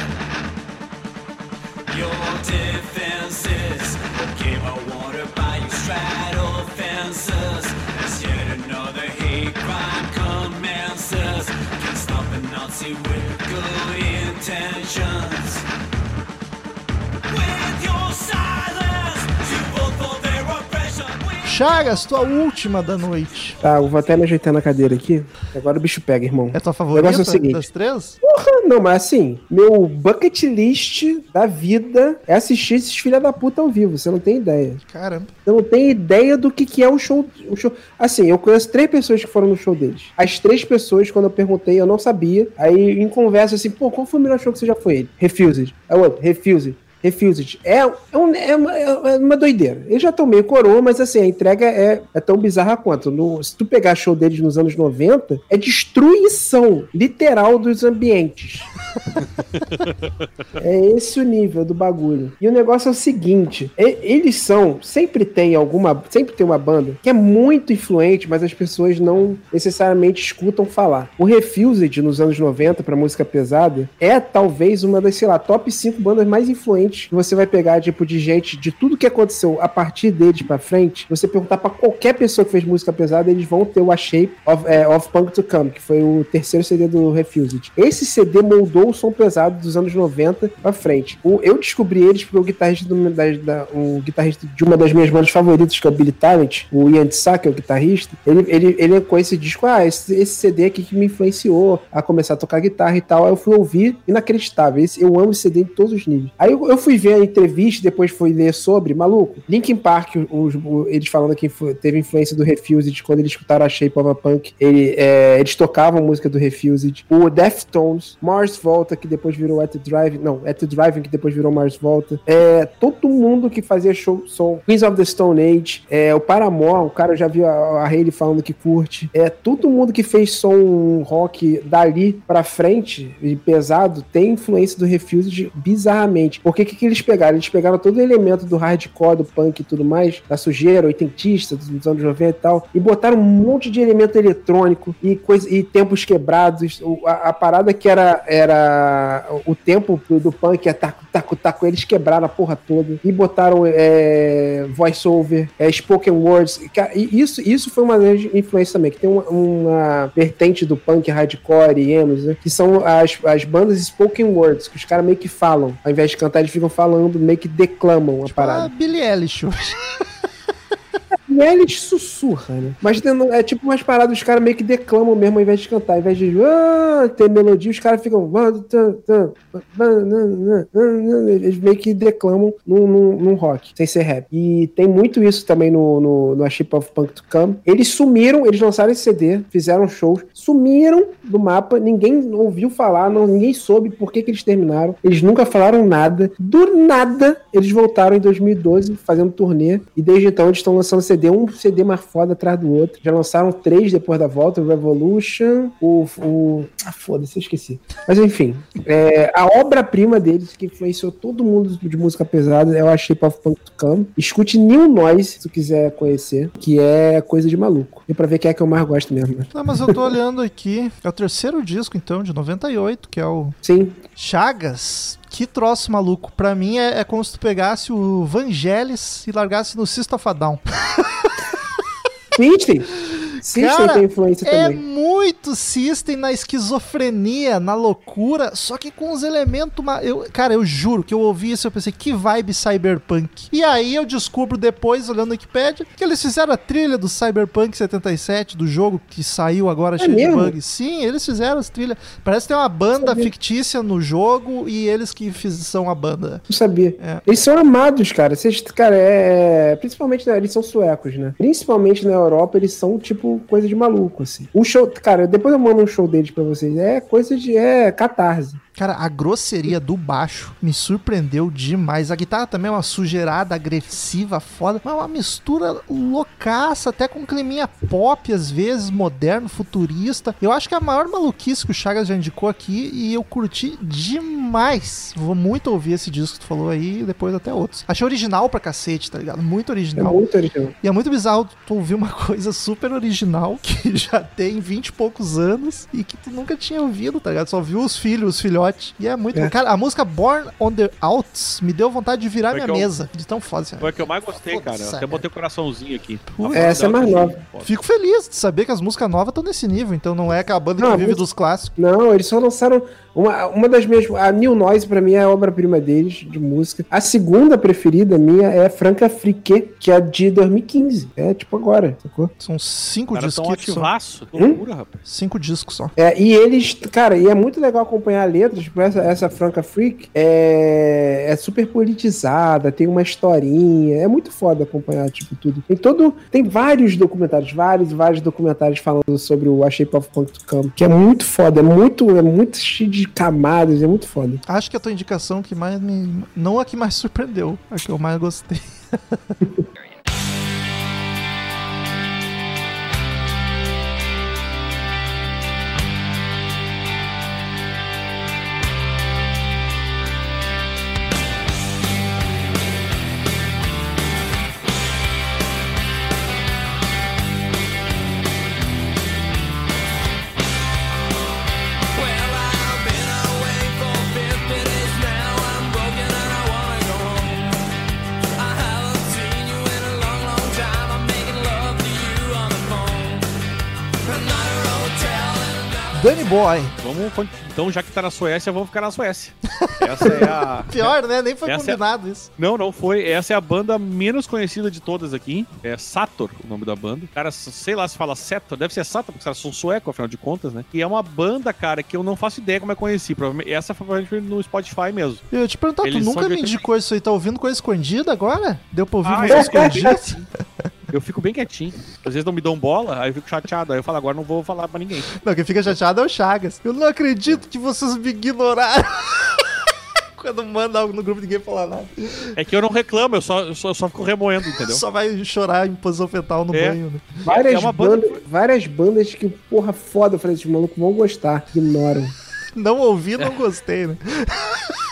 Your defenses will give out water by you straddle fences. As yet another hate crime commences. Can't stop a Nazi with good intentions. Chagas, tua última da noite. Tá, eu vou até me ajeitar na cadeira aqui. Agora o bicho pega, irmão. É tua favorita negócio é o seguinte. das três? Porra, não, mas assim, meu bucket list da vida é assistir esses filha da puta ao vivo. Você não tem ideia. Caramba. Você não tem ideia do que, que é o show, o show. Assim, eu conheço três pessoas que foram no show deles. As três pessoas, quando eu perguntei, eu não sabia. Aí, em conversa, assim, pô, qual foi o melhor show que você já foi? Refused. Aí o outro, Refused. Refused. É, é, um- é uma, é uma doideira. Eles já estão meio coroa, mas assim, a entrega é, é tão bizarra quanto. No- se tu pegar show deles nos anos 90, é destruição literal dos ambientes. É esse o nível do bagulho. E o negócio é o seguinte: eles são, sempre tem alguma, sempre tem uma banda que é muito influente, mas as pessoas não necessariamente escutam falar. O Refused nos anos 90 para música pesada é talvez uma das, sei lá, top 5 bandas mais influentes você vai pegar tipo de gente de tudo que aconteceu a partir deles pra frente. Você perguntar pra qualquer pessoa que fez música pesada, eles vão ter o A Shape of, é, of Punk to Come, que foi o terceiro CD do Refused. Esse CD moldou o som pesado dos anos 90 pra frente. O- eu descobri eles porque o guitarrista, do- da, da- o guitarrista de uma das minhas bandas favoritas, que é o Billy Talent, o Ian Tsa, que é o guitarrista, ele, ele, ele com esse disco, ah, esse, esse CD aqui que me influenciou a começar a tocar guitarra e tal. Aí eu fui ouvir, inacreditável. Esse, eu amo esse CD em todos os níveis. Aí eu, eu fui ver a entrevista, depois fui ler sobre, maluco, Linkin Park, os, eles falando que teve influência do Refused quando eles escutaram a Shape of a Punk, ele, é, eles tocavam música do Refused. O Deftones, Mars Volta, que depois virou At the Drive, não, At the Driving, que depois virou Mars Volta. É, todo mundo que fazia show, som, Queens of the Stone Age, é, o Paramore, o cara já viu a, a Hayley falando que curte. É, todo mundo que fez som rock dali pra frente e pesado tem influência do Refused bizarramente. Porque que, que eles pegaram? Eles pegaram todo o elemento do hardcore, do punk e tudo mais, da sujeira, oitentista, dos anos 90 e tal, e botaram um monte de elemento eletrônico e, coisa, e tempos quebrados. A, a parada que era, era o tempo do, punk, é taco, taco, taco, eles quebraram a porra toda e botaram é, voice-over, é, spoken words. E isso, isso foi uma das influências também, que tem uma, uma vertente do punk hardcore e emos, né, que são as, as bandas spoken words, que os caras meio que falam. Ao invés de cantar, eles ficam falando, meio que declamam a Ah, parada. Billie Eilish eles sussurra, né? Mas é tipo umas paradas, os caras meio que declamam mesmo ao invés de cantar. Ao invés de ah, ter melodia, os caras ficam. ah, ah, Eles meio que declamam num, num, num rock, sem ser rap. E tem muito isso também no, no, no A Ship of Punk to Come. Eles sumiram, eles lançaram esse CD, fizeram shows, sumiram do mapa, ninguém ouviu falar, não, ninguém soube por que, que eles terminaram. Eles nunca falaram nada. Do nada, eles voltaram em 2012 fazendo turnê. E desde então eles estão lançando CD, um CD mais foda atrás do outro. Já lançaram três depois da volta: o Revolution, o. o... Ah, foda-se, eu esqueci. Mas enfim, é, a obra-prima deles, que influenciou todo mundo de música pesada, é o A Shape of Punk Come. Escute New Noise, se tu quiser conhecer, que é coisa de maluco. E pra ver quem é que eu mais gosto mesmo. né? Não, mas eu tô olhando aqui. É o terceiro disco, então, de 98, que é o Sim, Chagas. Que troço maluco. Pra mim é, é como se tu pegasse o Vangelis e largasse no System of a Down. Sim, sim. System Cara, tem influência É também. muito System na esquizofrenia, na loucura, só que com os elementos. Eu, cara, eu juro que eu ouvi isso e eu pensei, que vibe cyberpunk. E aí eu descubro depois, olhando no Wikipedia, que eles fizeram a trilha do Cyberpunk 77, do jogo que saiu agora cheio de mesmo? bugs. Sim, eles fizeram as trilhas. Parece que tem uma banda fictícia no jogo e eles que fiz- são a banda. Não sabia. É. Eles são amados, cara. Vocês, cara, é. Principalmente, né, eles são suecos, né? Principalmente na Europa, eles são, tipo, coisa de maluco, assim. Um show. Cara, depois eu mando um show deles pra vocês. É coisa de. É catarse. Cara, a grosseria do baixo me surpreendeu demais. A guitarra também é uma sujeirada agressiva, foda, mas é uma mistura loucaça, até com um climinha pop, às vezes, moderno, futurista. Eu acho que é a maior maluquice que o Chagas já indicou aqui e eu curti demais. Vou muito ouvir esse disco que tu falou aí e depois até outros. Achei original pra cacete, tá ligado? Muito É original. muito original. E é muito bizarro tu ouvir uma coisa super original que já tem 20 e poucos anos e que tu nunca tinha ouvido, tá ligado? Só viu os filhos, os E é muito. É. Cara, a música Born on the Outs me deu vontade de virar Foi minha que eu- mesa. De tão foda. Foi a que eu mais gostei, cara. Até botei o coraçãozinho aqui. Putz. Essa é mais nova. Fico feliz de saber que as músicas novas estão nesse nível. Então não é aquela banda Não, que a vive música- dos clássicos. Não, eles só lançaram uma, uma das minhas. A New Noise, pra mim, é a obra-prima deles, de música. A segunda preferida minha é Franca Frique, que é de 2015. É tipo agora, sacou? São cinco tão discos só. ativaço. Que Hum? loucura, rapaz. Cinco discos só. É, e eles, cara, e é muito legal acompanhar a letra, tipo, essa, essa Franca Freak é, é super politizada, tem uma historinha, é muito foda acompanhar, tipo, tudo. Tem todo, tem vários documentários, vários, vários documentários falando sobre o A Shape of Punk to Come, que é muito foda, é muito, é muito cheio de camadas, é muito foda. Acho que a tua indicação que mais me. Não a que mais surpreendeu, a que eu mais gostei. Danny Boy. Vamos, então, já que tá na Suécia, vamos ficar na Suécia. Essa é a. Pior, né? Nem foi Essa é- combinado isso. Não, não foi. Essa é a banda menos conhecida de todas aqui. É Sator, o nome da banda. Cara, sei lá se fala Sator, deve ser Sator, porque os caras são suecos, afinal de contas, né? E é uma banda, cara, que eu não faço ideia como é conheci. Provavelmente, essa foi provavelmente no Spotify mesmo. Eu ia te perguntar, tu Eles nunca são de me 80. indicou isso aí? Tá ouvindo coisa escondida agora? Deu pra ouvir Ah, fico bem escondida? Eu fico bem quietinho. Às vezes não me dão bola, aí eu fico chateado. Aí eu falo, agora não vou falar pra ninguém. Não, quem fica chateado é o Chagas. Eu não acredito que vocês me ignoraram. Quando manda algo no grupo, ninguém fala nada. É que eu não reclamo, eu só, eu só, eu só fico remoendo, entendeu? Só vai chorar em posição fetal no É. banho, né? Várias, é uma banda bandas, várias bandas que, porra, foda, eu falei, esses malucos vão gostar, ignoram. Não ouvi, não gostei, né?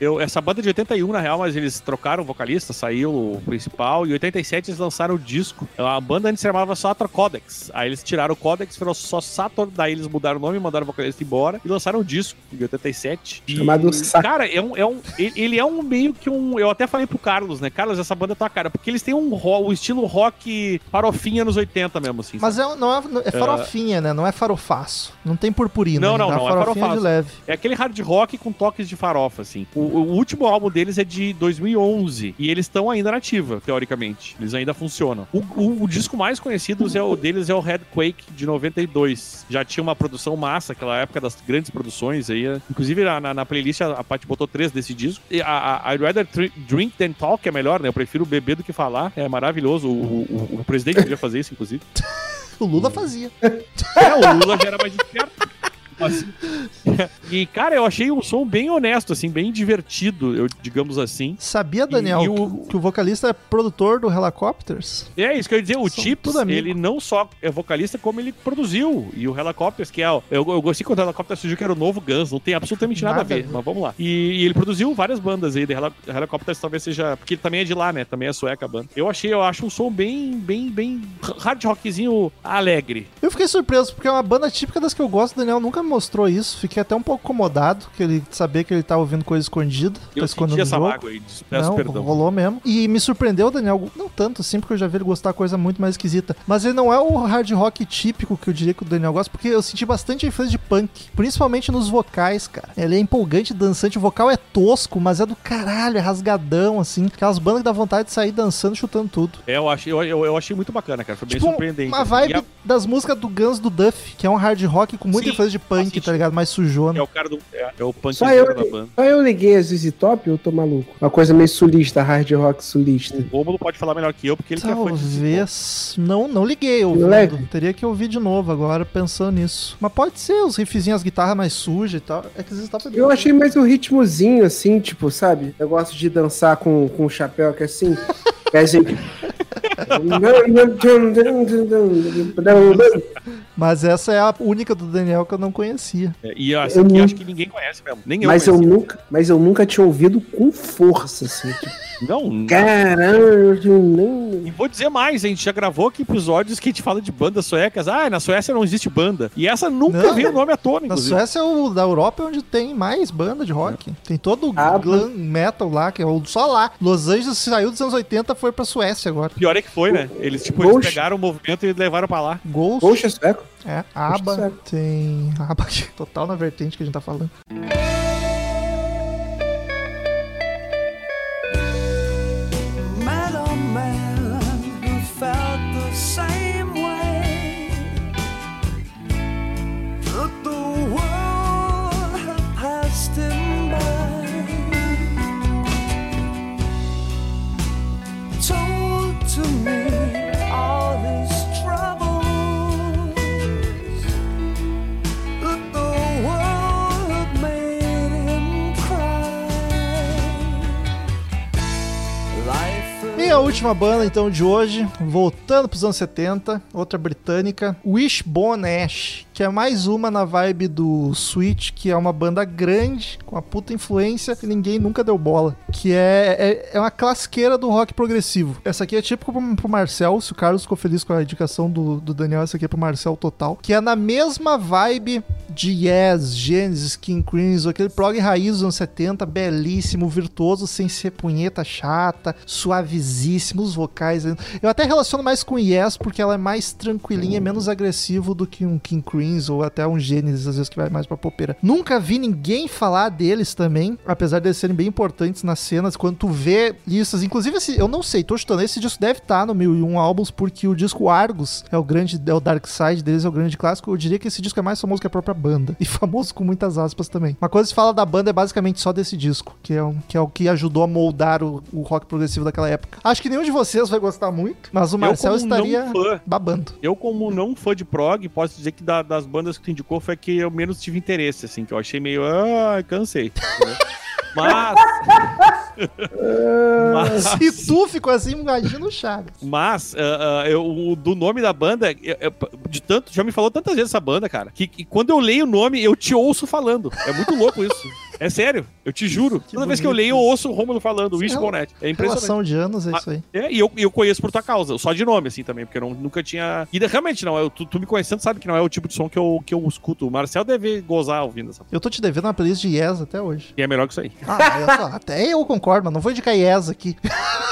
Eu, essa banda é de 81, na real, mas eles trocaram o vocalista, saiu o principal, e em 87 eles lançaram o disco. A banda antes se chamava Sator Codex. Aí eles tiraram o Codex, virou só Sator, daí eles mudaram o nome, mandaram o vocalista embora e lançaram o disco em 87. E, Chamado Sa- Cara, é um, é um, ele é um meio que um. Eu até falei pro Carlos, né? Carlos, essa banda tá cara, porque eles têm um, ro- um estilo rock farofinha nos 80 mesmo, assim. Mas é, não é, é farofinha, né? Não é farofaço. Não tem purpurina. Não, não, ainda. não, É é farofinha farofaço. de leve. É aquele hard rock com toques de farofa, assim. O, o último álbum deles é de 2011 e eles estão ainda na ativa, teoricamente. Eles ainda funcionam. O, o- o disco mais conhecido é o deles é o Red Quake de 92. Já tinha uma produção massa, aquela época das grandes produções aí. Inclusive na, na, na playlist a, a Paty botou três desse disco. E a, a I'd rather drink than talk é melhor, né? Eu prefiro beber do que falar. É maravilhoso. O, o, o presidente podia fazer isso, inclusive. O Lula fazia. É, o Lula já era mais esperto. Mas- E, cara, eu achei um som bem honesto, assim, bem divertido, eu, digamos assim. Sabia, Daniel, E o- que, que o vocalista é produtor do Helicopters? E é isso que eu ia dizer, o São Chips, ele não só é vocalista, como ele produziu. E o Helicopters, que é. o- Eu, eu gostei quando o Helicopters surgiu, que era o novo Guns, não tem absolutamente nada, Nada a ver, mas vamos lá. E, e ele produziu várias bandas aí, The Heli- Helicopters talvez seja. Porque ele também é de lá, né? Também é sueca a banda. Eu achei, eu acho um som bem, bem, bem hard rockzinho alegre. Eu fiquei surpreso, porque é uma banda típica das que eu gosto, Daniel nunca mostrou isso, fiquei até um pouco incomodado, que ele sabia que ele tá ouvindo coisa escondida, tá Eu escondendo senti no essa jogo. mágoa aí, peço Não, perdão. rolou mesmo. E me surpreendeu, Daniel, não tanto assim, porque eu já vi ele gostar coisa muito mais esquisita. Mas ele não é o hard rock típico que eu diria que o Daniel gosta, porque eu senti bastante influência de punk, principalmente nos vocais, cara. Ele é empolgante, dançante, o vocal é tosco, mas é do caralho, é rasgadão, assim. Aquelas bandas que dá vontade de sair dançando, chutando tudo. É, eu achei, eu, eu, achei muito bacana, cara. Foi bem Tipo, surpreendente. uma vibe a- das músicas do Guns do Duff, que é um hard rock com muita Sim, influência de punk, faz tá ligado? Mais sujona. É o cara do. É, é o punk Só eu, da banda. só eu liguei a ZZ Top eu tô maluco? Uma coisa meio sulista, hard rock sulista. O Rômulo pode falar melhor que eu, porque ele que é Talvez. Não, não liguei. Leve. Teria que ouvir de novo agora, pensando nisso. Mas pode ser, os riffzinhos, as guitarras mais sujas e tal. É que vocês estavam Eu achei mais um ritmozinho, assim, tipo, sabe? Eu gosto de dançar com, com o chapéu, que é assim. É assim. Mas essa é a única do Daniel que eu não conhecia. É, E Eu aqui não- acho que ninguém conhece mesmo. Nem eu mas, eu conhecia. nunca, mas eu nunca tinha ouvido com força, assim. Tipo, Não, caralho, eu nem. E vou dizer mais, a gente já gravou aqui episódios que a gente fala de bandas suecas. Ah, na Suécia não existe banda. E essa nunca Não. veio o nome à tona, Na. Suécia, é o da Europa é onde tem mais banda de rock. Tem todo o Ah, glam metal lá, que é o- só lá. Los Angeles saiu dos anos 80 foi pra Suécia agora. Pior é que foi, né? Eles, tipo, Ghost. eles pegaram o movimento e levaram pra lá. Ghost, Poxa, sueco. é, Ghost ABBA, sueco. tem ABBA, total na vertente que a gente tá falando. Última banda, então, de hoje, voltando pros anos 70, outra britânica, Wishbone Ash, que é mais uma na vibe do Switch, que é uma banda grande, com uma puta influência, que ninguém nunca deu bola. Que é, é, é uma classiqueira do rock progressivo. Essa aqui é típico pro, pro Marcel, se o Carlos ficou feliz com a indicação do, do Daniel, essa aqui é pro Marcel total. Que é na mesma vibe de Yes, Genesis, King Crimson, aquele prog raiz dos anos 70, belíssimo, virtuoso, sem ser punheta chata, suavíssimo, os vocais. Eu até relaciono mais com Yes, porque ela é mais tranquilinha, menos agressivo do que um King Crimson ou até um Genesis, às vezes que vai mais pra popeira. Nunca vi ninguém falar deles também, apesar de eles serem bem importantes nas cenas, quando tu vê listas, inclusive esse, eu não sei, tô chutando, esse disco deve estar no 1001 álbuns, porque o disco Argus é o grande, é o Dark Side deles, é o grande clássico, eu diria que esse disco é mais famoso que a própria banda, e famoso com muitas aspas também. Uma coisa que se fala da banda é basicamente só desse disco, que é, um, que, é o que ajudou a moldar o, o rock progressivo daquela época. Acho que nenhum de vocês vai gostar muito, mas o Marcel estaria fã. babando. Eu, como não fã de prog, posso dizer que da- das bandas que tu indicou foi a que eu menos tive interesse, assim, que eu achei meio. Ah, cansei. Mas. mas. Se tu ficou assim, imagina o Chagas. Mas, ah, ah, eu, o- do nome da banda, eu- eu- de tanto, já me falou tantas vezes essa banda, cara, que, que quando eu leio o nome, eu te ouço falando. É muito louco isso. É sério, eu te juro. Toda vez que eu bonito leio, eu ouço o Rômulo falando, o Sim, Wishbone É impressionante. Relação de anos, é Ah, isso aí. É, e eu, eu conheço por tua causa, só de nome, assim, também, porque eu não- nunca tinha. E realmente não, eu, tu, tu me conhecendo sabe que não é o tipo de som que eu, que eu escuto. O Marcel deve gozar ouvindo essa. Eu tô te devendo uma playlist de Yes até hoje. E é melhor que isso aí. Ah, só, até eu concordo, mas não vou indicar Yes aqui.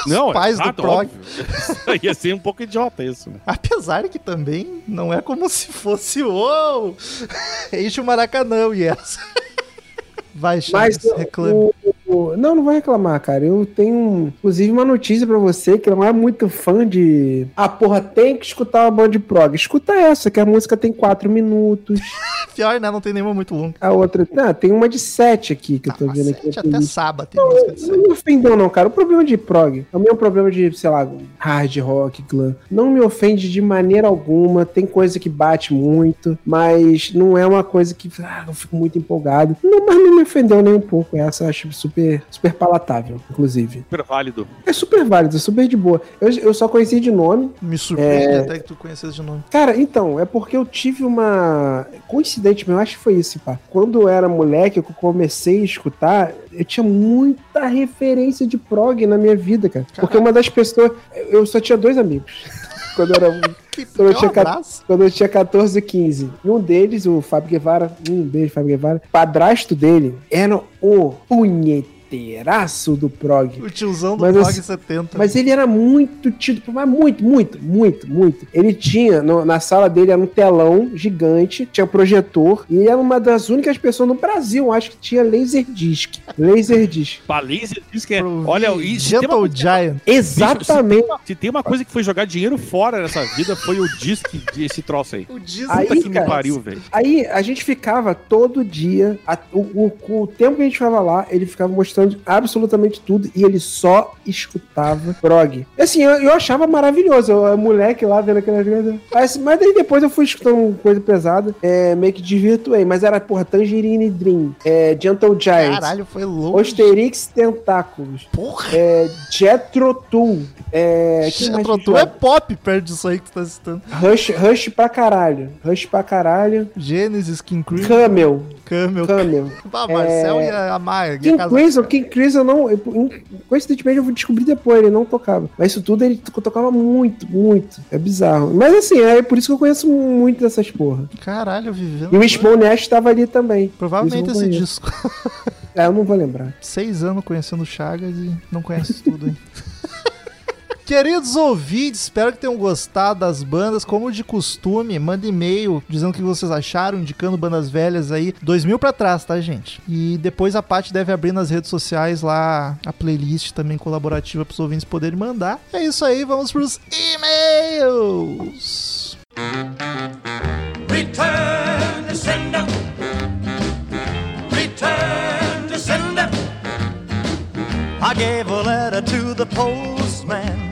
Não, pais do exato, prog. óbvio. Ia ser um pouco idiota isso, né? Apesar que também não é como se fosse uou! Enche o Maracanã, o Yes. Vai, Mas Chagas, reclame. o, o- não, não vou reclamar, cara. Eu tenho, inclusive, uma notícia pra você que não é muito fã de. Ah, porra, tem que escutar uma banda de prog. Escuta essa, que a música tem quatro minutos. Pior, né? Não tem nenhuma muito longa. A outra. Não, tem uma de sete aqui que eu tô Ah, vendo mas aqui. até sábado tem música de Não me ofendeu, não, cara. O problema de prog é o mesmo problema de, sei lá, hard rock, glam. Não me ofende de maneira alguma. Tem coisa que bate muito, mas não é uma coisa que ah, eu fico muito empolgado. Não, mas não me ofendeu nem um pouco. Essa eu acho super, super palatável, inclusive. Super válido. É super válido, é super de boa. Eu, eu só conheci de nome. Me surpreende É. até que tu conheces de nome. Cara, então, é porque eu tive uma. Coincidentemente, eu acho que foi isso, pá. Quando eu era moleque, eu comecei a escutar, eu tinha muita referência de prog na minha vida, cara. Porque uma das pessoas. Eu só tinha dois amigos. Quando eu era. Quando eu, tinha, abraço. quando eu tinha 14, 15. E um deles, o Fábio Guevara, um beijo, Fábio Guevara, padrasto dele era o punheteiraço do prog. O tiozão do Mas Prog assim- 70. Mas ele era muito tido, por- mas muito, muito, muito, muito. Ele tinha, no- na sala dele, era um telão gigante, tinha projetor, e ele era uma das únicas pessoas no Brasil, acho que tinha Laserdisc. Laserdisc. Baliza diz que é. Pro Olha, e se tem, Gentle uma, Giant. Exatamente. se tem uma coisa que foi jogar dinheiro fora nessa vida, foi o disco desse troço aí. O Disney. Aí, que me cara, pariu, velho. Aí a gente ficava todo dia, a- o, o- o tempo que a gente ficava lá, ele ficava mostrando absolutamente tudo e ele só escutava prog. E assim, eu, eu achava maravilhoso, eu, moleque lá vendo aquelas coisas. Mas, mas daí depois eu fui escutando coisa pesada, é, meio que desvirtuei, mas era, porra, Tangerine Dream, é, Gentle Giant, Caralho, foi louco. Osterix Tentáculos, Porra. é, Jethro Tull, é, Jetro Tull é pop perto disso aí que tu tá citando. Rush, Rush pra caralho, Rush pra caralho, Genesis, King Crimson, Camel, Camel. Camel. Ah, Marcel É, e a Maia. King Crimson, Crimson não. eu- coincidentemente eu descobri depois, ele não tocava. Mas isso tudo ele to- tocava muito, muito. É bizarro. Mas assim, é por isso que eu conheço muito dessas porra. Caralho, vivendo. E o Spawn Nash tava ali também. Provavelmente esse disco. É, eu não vou lembrar. Seis anos conhecendo o Chagas e não conhece tudo, hein? Queridos ouvintes, espero que tenham gostado das bandas. Como de costume, manda e-mail dizendo o que vocês acharam, indicando bandas velhas aí, 2000 pra trás, tá, gente? E depois a Paty deve abrir nas redes sociais lá a playlist também colaborativa para os ouvintes poderem mandar. É isso aí, vamos pros e-mails. Return to sender. Return to sender. I gave a letter to the postman.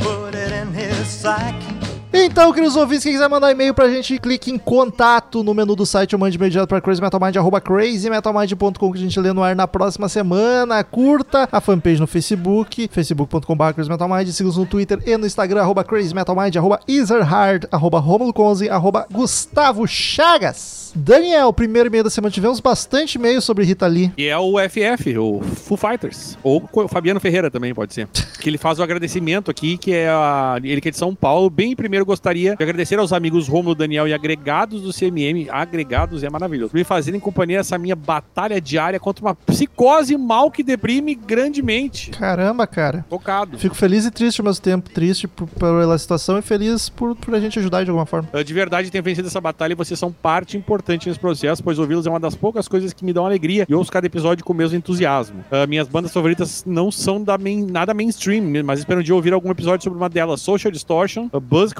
Put it in his sack. Então, queridos ouvintes, quem quiser mandar e-mail pra gente, clique em contato no menu do site ou mande imediato pra crazymetalmind, arroba crazymetalmind.com que a gente lê no ar na próxima semana. Curta a fanpage no Facebook, facebook.com.br crazymetalmind, siga-nos no Twitter e no Instagram, arroba crazymetalmind, arroba ezerhard, arroba romulo Conze, arroba Gustavo Chagas. Daniel, primeiro e-mail da semana, tivemos bastante e-mail sobre Rita Lee. E é o FF, o Foo Fighters. Ou o Fabiano Ferreira também, pode ser. Que ele faz o agradecimento aqui, que é a, ele que é de São Paulo. Bem primeiro gostaria de agradecer aos amigos Romulo, Daniel e agregados do CMM. Agregados é maravilhoso. Por me fazerem companhia nessa minha batalha diária contra uma psicose mal que deprime grandemente. Caramba, cara. Tocado. Fico feliz e triste ao mesmo tempo. Triste por- pela situação e feliz por, por a gente ajudar de alguma forma. Eu, de verdade tenho vencido essa batalha e vocês são parte importante nesse processo, pois ouvi-los é uma das poucas coisas que me dão alegria e ouço cada episódio com o mesmo entusiasmo. Ah, minhas bandas favoritas não são da main- nada mainstream, mas espero um dia ouvir algum episódio sobre uma delas. Social Distortion, uh, Buzzcocks,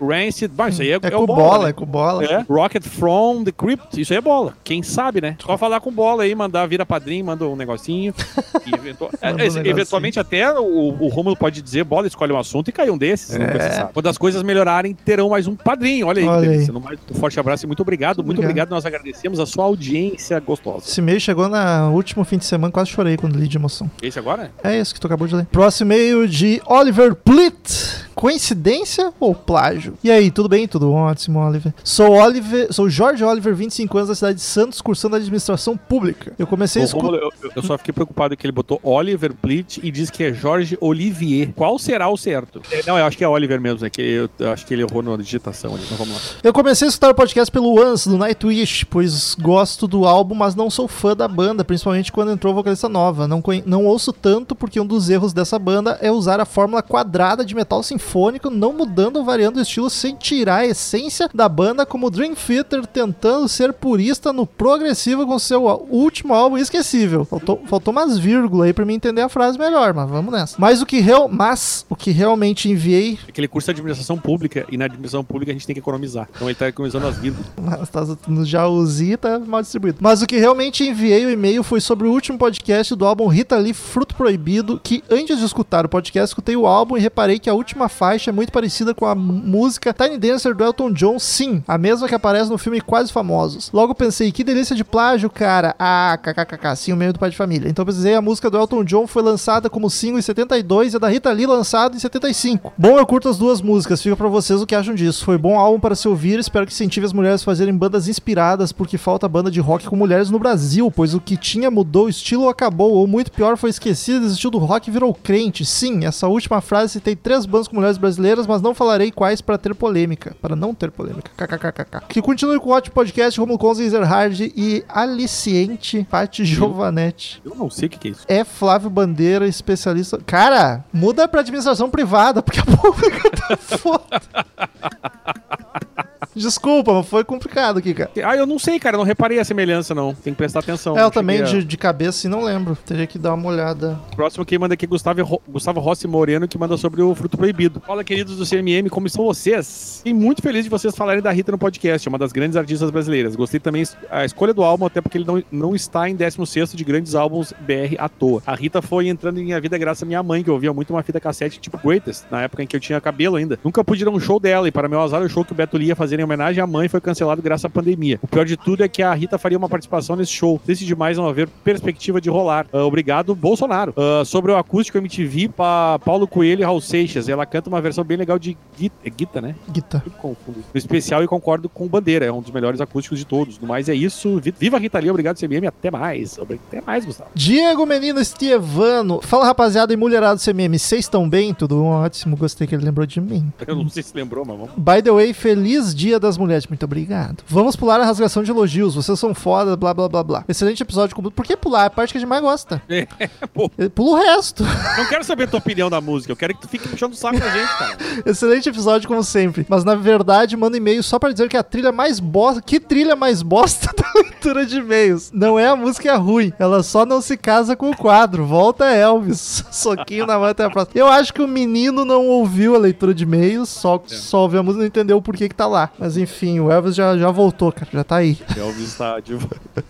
Rancid. Bah, isso aí é, É, é com o bola, né? é com bola. É, Rocket from the Crypt, isso aí é bola. Quem sabe, né? Só falar com bola aí, mandar vira padrinho, manda um negocinho. e eventu- é, Manda um esse- negocinho. eventualmente até o, o Romulo pode dizer, bola, escolhe um assunto e cai um desses. sabe. Quando as coisas melhorarem, terão mais um padrinho. Olha aí, Olha aí. mais, um forte abraço e muito obrigado. Muito Obrigado. obrigado. Nós agradecemos a sua audiência gostosa. Esse e-mail chegou no último fim de semana, quase chorei quando li de emoção. Esse agora? É isso que tu acabou de ler. Próximo e-mail de Oliver Plitt. Coincidência ou plágio? E aí, tudo bem? Tudo ótimo, Oliver. Sou Oliver, sou Jorge Oliver, 25 anos, da cidade de Santos, cursando administração pública. Eu comecei a escutar. Eu, eu- só fiquei preocupado que ele botou Oliver Plitt e diz que é Jorge Olivier. Qual será o certo? É, Não, eu acho que é Oliver mesmo, é que eu, eu acho que ele errou na digitação ali. Então vamos lá. Eu comecei a escutar o podcast pelo Once, do Nightwish, pois gosto do álbum, mas não sou fã da banda, principalmente quando entrou vocalista nova. Não, não ouço tanto porque um dos erros dessa banda é usar a fórmula quadrada de metal sinfônico, não mudando ou variando o estilo sem tirar a essência da banda, como Dream Theater tentando ser purista no progressivo com seu último álbum esquecível. Faltou, faltou umas vírgulas aí pra mim entender a frase melhor, mas vamos nessa. Mas o que, real, mas, o que realmente enviei É que ele cursa administração pública e na administração pública a gente tem que economizar. Então ele tá economizando as vírgulas. Mas tá, no Z tá mal distribuído. Mas o que realmente enviei o e-mail foi sobre o último podcast do álbum Rita Lee Fruto Proibido, que antes de escutar o podcast, escutei o álbum e reparei que a última faixa é muito parecida com a música Tiny Dancer do Elton John, sim, a mesma que aparece no filme Quase Famosos. Logo pensei, que delícia de plágio, cara. Ah, kkkk, sim, o meio do pai de família. Então pesquisei, a música do Elton John foi lançada como single em 72 e a da Rita Lee lançada em 75. Bom, eu curto as duas músicas, fica pra vocês o que acham disso. Foi bom álbum para se ouvir, espero que incentive as mulheres a fazerem bandas inspiradas porque falta banda de rock com mulheres no Brasil, pois o que tinha mudou, o estilo acabou, ou muito pior, foi esquecido, desistiu do rock e virou crente. Sim, essa última frase citei três bandas com mulheres brasileiras, mas não falarei quais para ter polêmica. Para não ter polêmica. KKKKK. Que continue com o ótimo podcast, Romulo Conza, Ezerhard e Aliciente Pati Giovanetti. Eu não sei o que, que é isso. É Flávio Bandeira, especialista. Cara, muda pra administração privada, porque a pública tá foda. Desculpa, foi complicado aqui, cara. Ah, eu não sei, cara. Não reparei a semelhança, não. Tem que prestar atenção. É, eu também a- de, de cabeça assim, não lembro. Teria que dar uma olhada. Próximo quem manda aqui é Gustavo, Ro- Gustavo Rossi Moreno, que manda sobre o fruto proibido. Fala, queridos do CMM, como estão vocês? Fiquei muito feliz de vocês falarem da Rita no podcast, uma das grandes artistas brasileiras. Gostei também a escolha do álbum, até porque ele não, não está em 16 de grandes álbuns BR à toa. A Rita foi entrando em minha vida graças à minha mãe, que eu ouvia muito uma fita cassete tipo Greatest, na época em que eu tinha cabelo ainda. Nunca pude ir a um show dela, e para meu azar, o show que o Beto Lee ia fazer em homenagem à mãe foi cancelado graças à pandemia. O pior de tudo é que a Rita faria uma participação nesse show. Triste demais não haver perspectiva de rolar. Ah, obrigado, Bolsonaro. Ah, sobre o acústico MTV, para Paulo Coelho e Raul Seixas. Ela canta uma versão bem legal de Gita, é Gita né? Guita. Eu confundo. No especial e concordo com o Bandeira, é um dos melhores acústicos de todos. No mais é isso. Vi- Viva a Rita Lee, obrigado CMM, até mais. Até mais, Gustavo. Diego Menino Estievano. Fala, rapaziada e mulherada do CMM. Vocês estão bem? Tudo ótimo. Gostei que ele lembrou de mim. Eu não sei se lembrou, mas vamos. By the way, feliz dia das mulheres. Muito obrigado. Vamos pular a rasgação de elogios. Vocês são foda, blá blá blá blá. Excelente episódio. com- Por que pular? É a parte que a gente mais gosta. É, pô, Pula o resto. não quero saber a tua opinião da música, eu quero que tu fique puxando o saco da gente, cara. Excelente episódio, como sempre. Mas na verdade, manda e-mail só pra dizer que a trilha mais bosta. Que trilha mais bosta da leitura de e-mails? Não é a música ruim. Ela só não se casa com o quadro. Volta Elvis. Soquinho na mão até a próxima. Eu acho que o menino não ouviu a leitura de e-mails, só, só ouviu a música e não entendeu o porquê que tá lá. Mas enfim, o Elvis já, já voltou, cara. Já tá aí. Elvis tá de,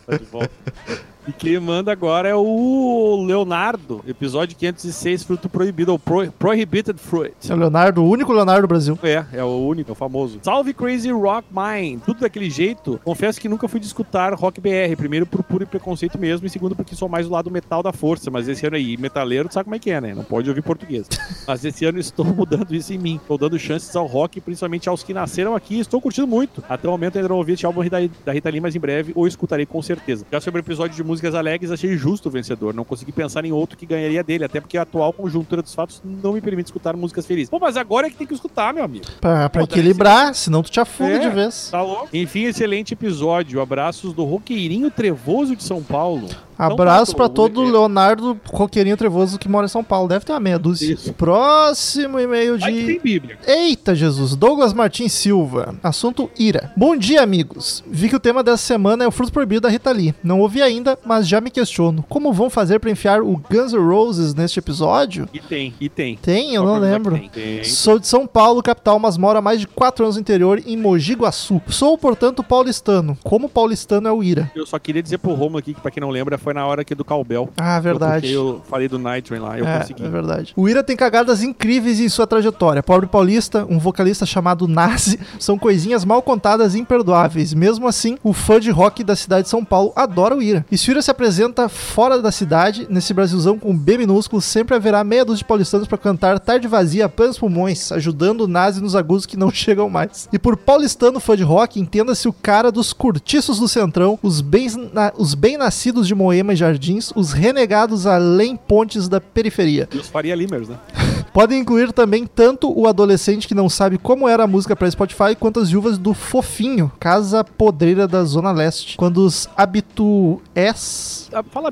tá de volta. E quem manda agora é o Leonardo, episódio 506, Fruto Proibido, ou Pro, Prohibited Fruit. É o Leonardo, o único Leonardo do Brasil. É, é o único, é o famoso. Salve Crazy Rock Mind! Tudo daquele jeito. Confesso que nunca fui de escutar rock BR. Primeiro por puro preconceito mesmo, e segundo porque sou mais do lado metal da força. Mas esse ano aí, metaleiro, tu sabe como é que é, né? Não pode ouvir português. Mas esse ano estou mudando isso em mim. Estou dando chances ao rock, principalmente aos que nasceram aqui. Estou curtindo muito. Até o momento ainda não ouvi esse álbum da, Rita Lee, mas em breve ou escutarei com certeza. Já sobre o episódio de músicas alegres, achei justo o vencedor. Não consegui pensar em outro que ganharia dele, até porque a atual conjuntura dos fatos não me permite escutar músicas felizes. Pô, mas agora é que tem que escutar, meu amigo. Pra, pra Pô, equilibrar, senão tu te afunda É. de vez. Tá louco? Enfim, excelente episódio. Abraços do Roqueirinho Trevoso de São Paulo. Abraço Então pra tá, todo Leonardo Roqueirinho Trevoso que mora em São Paulo. Deve ter uma meia dúzia. Isso. Próximo e-mail Ai, de. tem Bíblia. Eita Jesus, Douglas Martins Silva. Assunto ira. Bom dia, amigos. Vi que o tema dessa semana é o fruto proibido da Rita Lee. Não ouvi ainda, mas já me questiono. Como vão fazer pra enfiar o Guns N' Roses neste episódio? E tem, e tem. Tem, eu Só não lembro. Tem, tem. Sou de São Paulo, capital, mas moro há mais de 4 anos no interior, em Mogi Guaçu. Sou, portanto, paulistano. Como paulistano é o ira? Eu só queria dizer pro Romulo aqui, que pra quem não lembra, foi na hora aqui do Cowbell. Ah, verdade. Eu, eu falei do Night Train lá, eu é, consegui. é verdade. O Ira tem cagadas incríveis em sua trajetória. Pobre paulista, um vocalista chamado Nazi, são coisinhas mal contadas e imperdoáveis. Mesmo assim, o fã de rock da cidade de São Paulo adora o Ira. E se o Ira se apresenta fora da cidade, nesse Brasilzão com B minúsculo, sempre haverá meia dúzia de paulistanos para cantar Tarde Vazia a plenos pulmões, ajudando o Nazi nos agudos que não chegam mais. E por paulistano fã de rock, entenda-se o cara dos curtiços do Centrão, os bem, na- os bem-nascidos de Moema e Jardins, os renegados além pontes da periferia. E os Faria Limers, né? Podem incluir também tanto o adolescente que não sabe como era a música para Spotify, quanto as viúvas do Fofinho, casa podreira da Zona Leste. Quando os habitués. Ah, Fala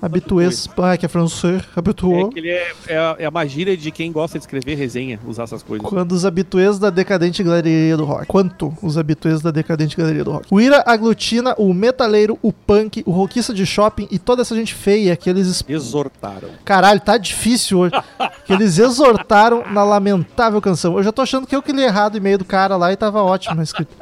habituês. Ah, que é francês. É Habituou. que ele é, é, a- é a magia de quem gosta de escrever resenha, usar essas coisas. Quando os habituês da decadente galeria do rock. Quanto os habituês da decadente galeria do rock. O Ira aglutina o metaleiro, o punk, o rockista de shopping e toda essa gente feia que eles es- Exortaram. Caralho, tá difícil hoje. que eles exortaram na lamentável canção. Eu já tô achando que eu que li errado o e-mail do cara lá e tava ótimo escrito.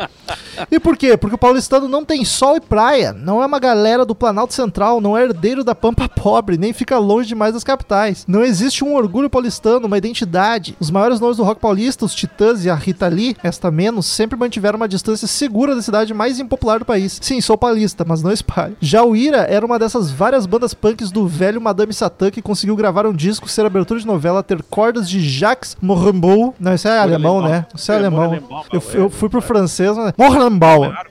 E por quê? Porque o paulistano não tem sol e praia, não é uma galera do Planalto Central, não é herdeiro da Pampa Pobre, nem fica longe demais das capitais. Não existe um orgulho paulistano, uma identidade. Os maiores nomes do rock paulista, os Titãs e a Rita Lee, esta menos, sempre mantiveram uma distância segura da cidade mais impopular do país. Sim, sou paulista, mas não espalho. Já o Ira era uma dessas várias bandas punks do velho Madame Satã que conseguiu gravar um disco, ser abertura de novela, ter cordas de Jacques Morambeau. Não, isso é alemão, alemão. né? Isso é É, alemão. alemão, Eu, é. eu fui pro francês, mas... Morambeau.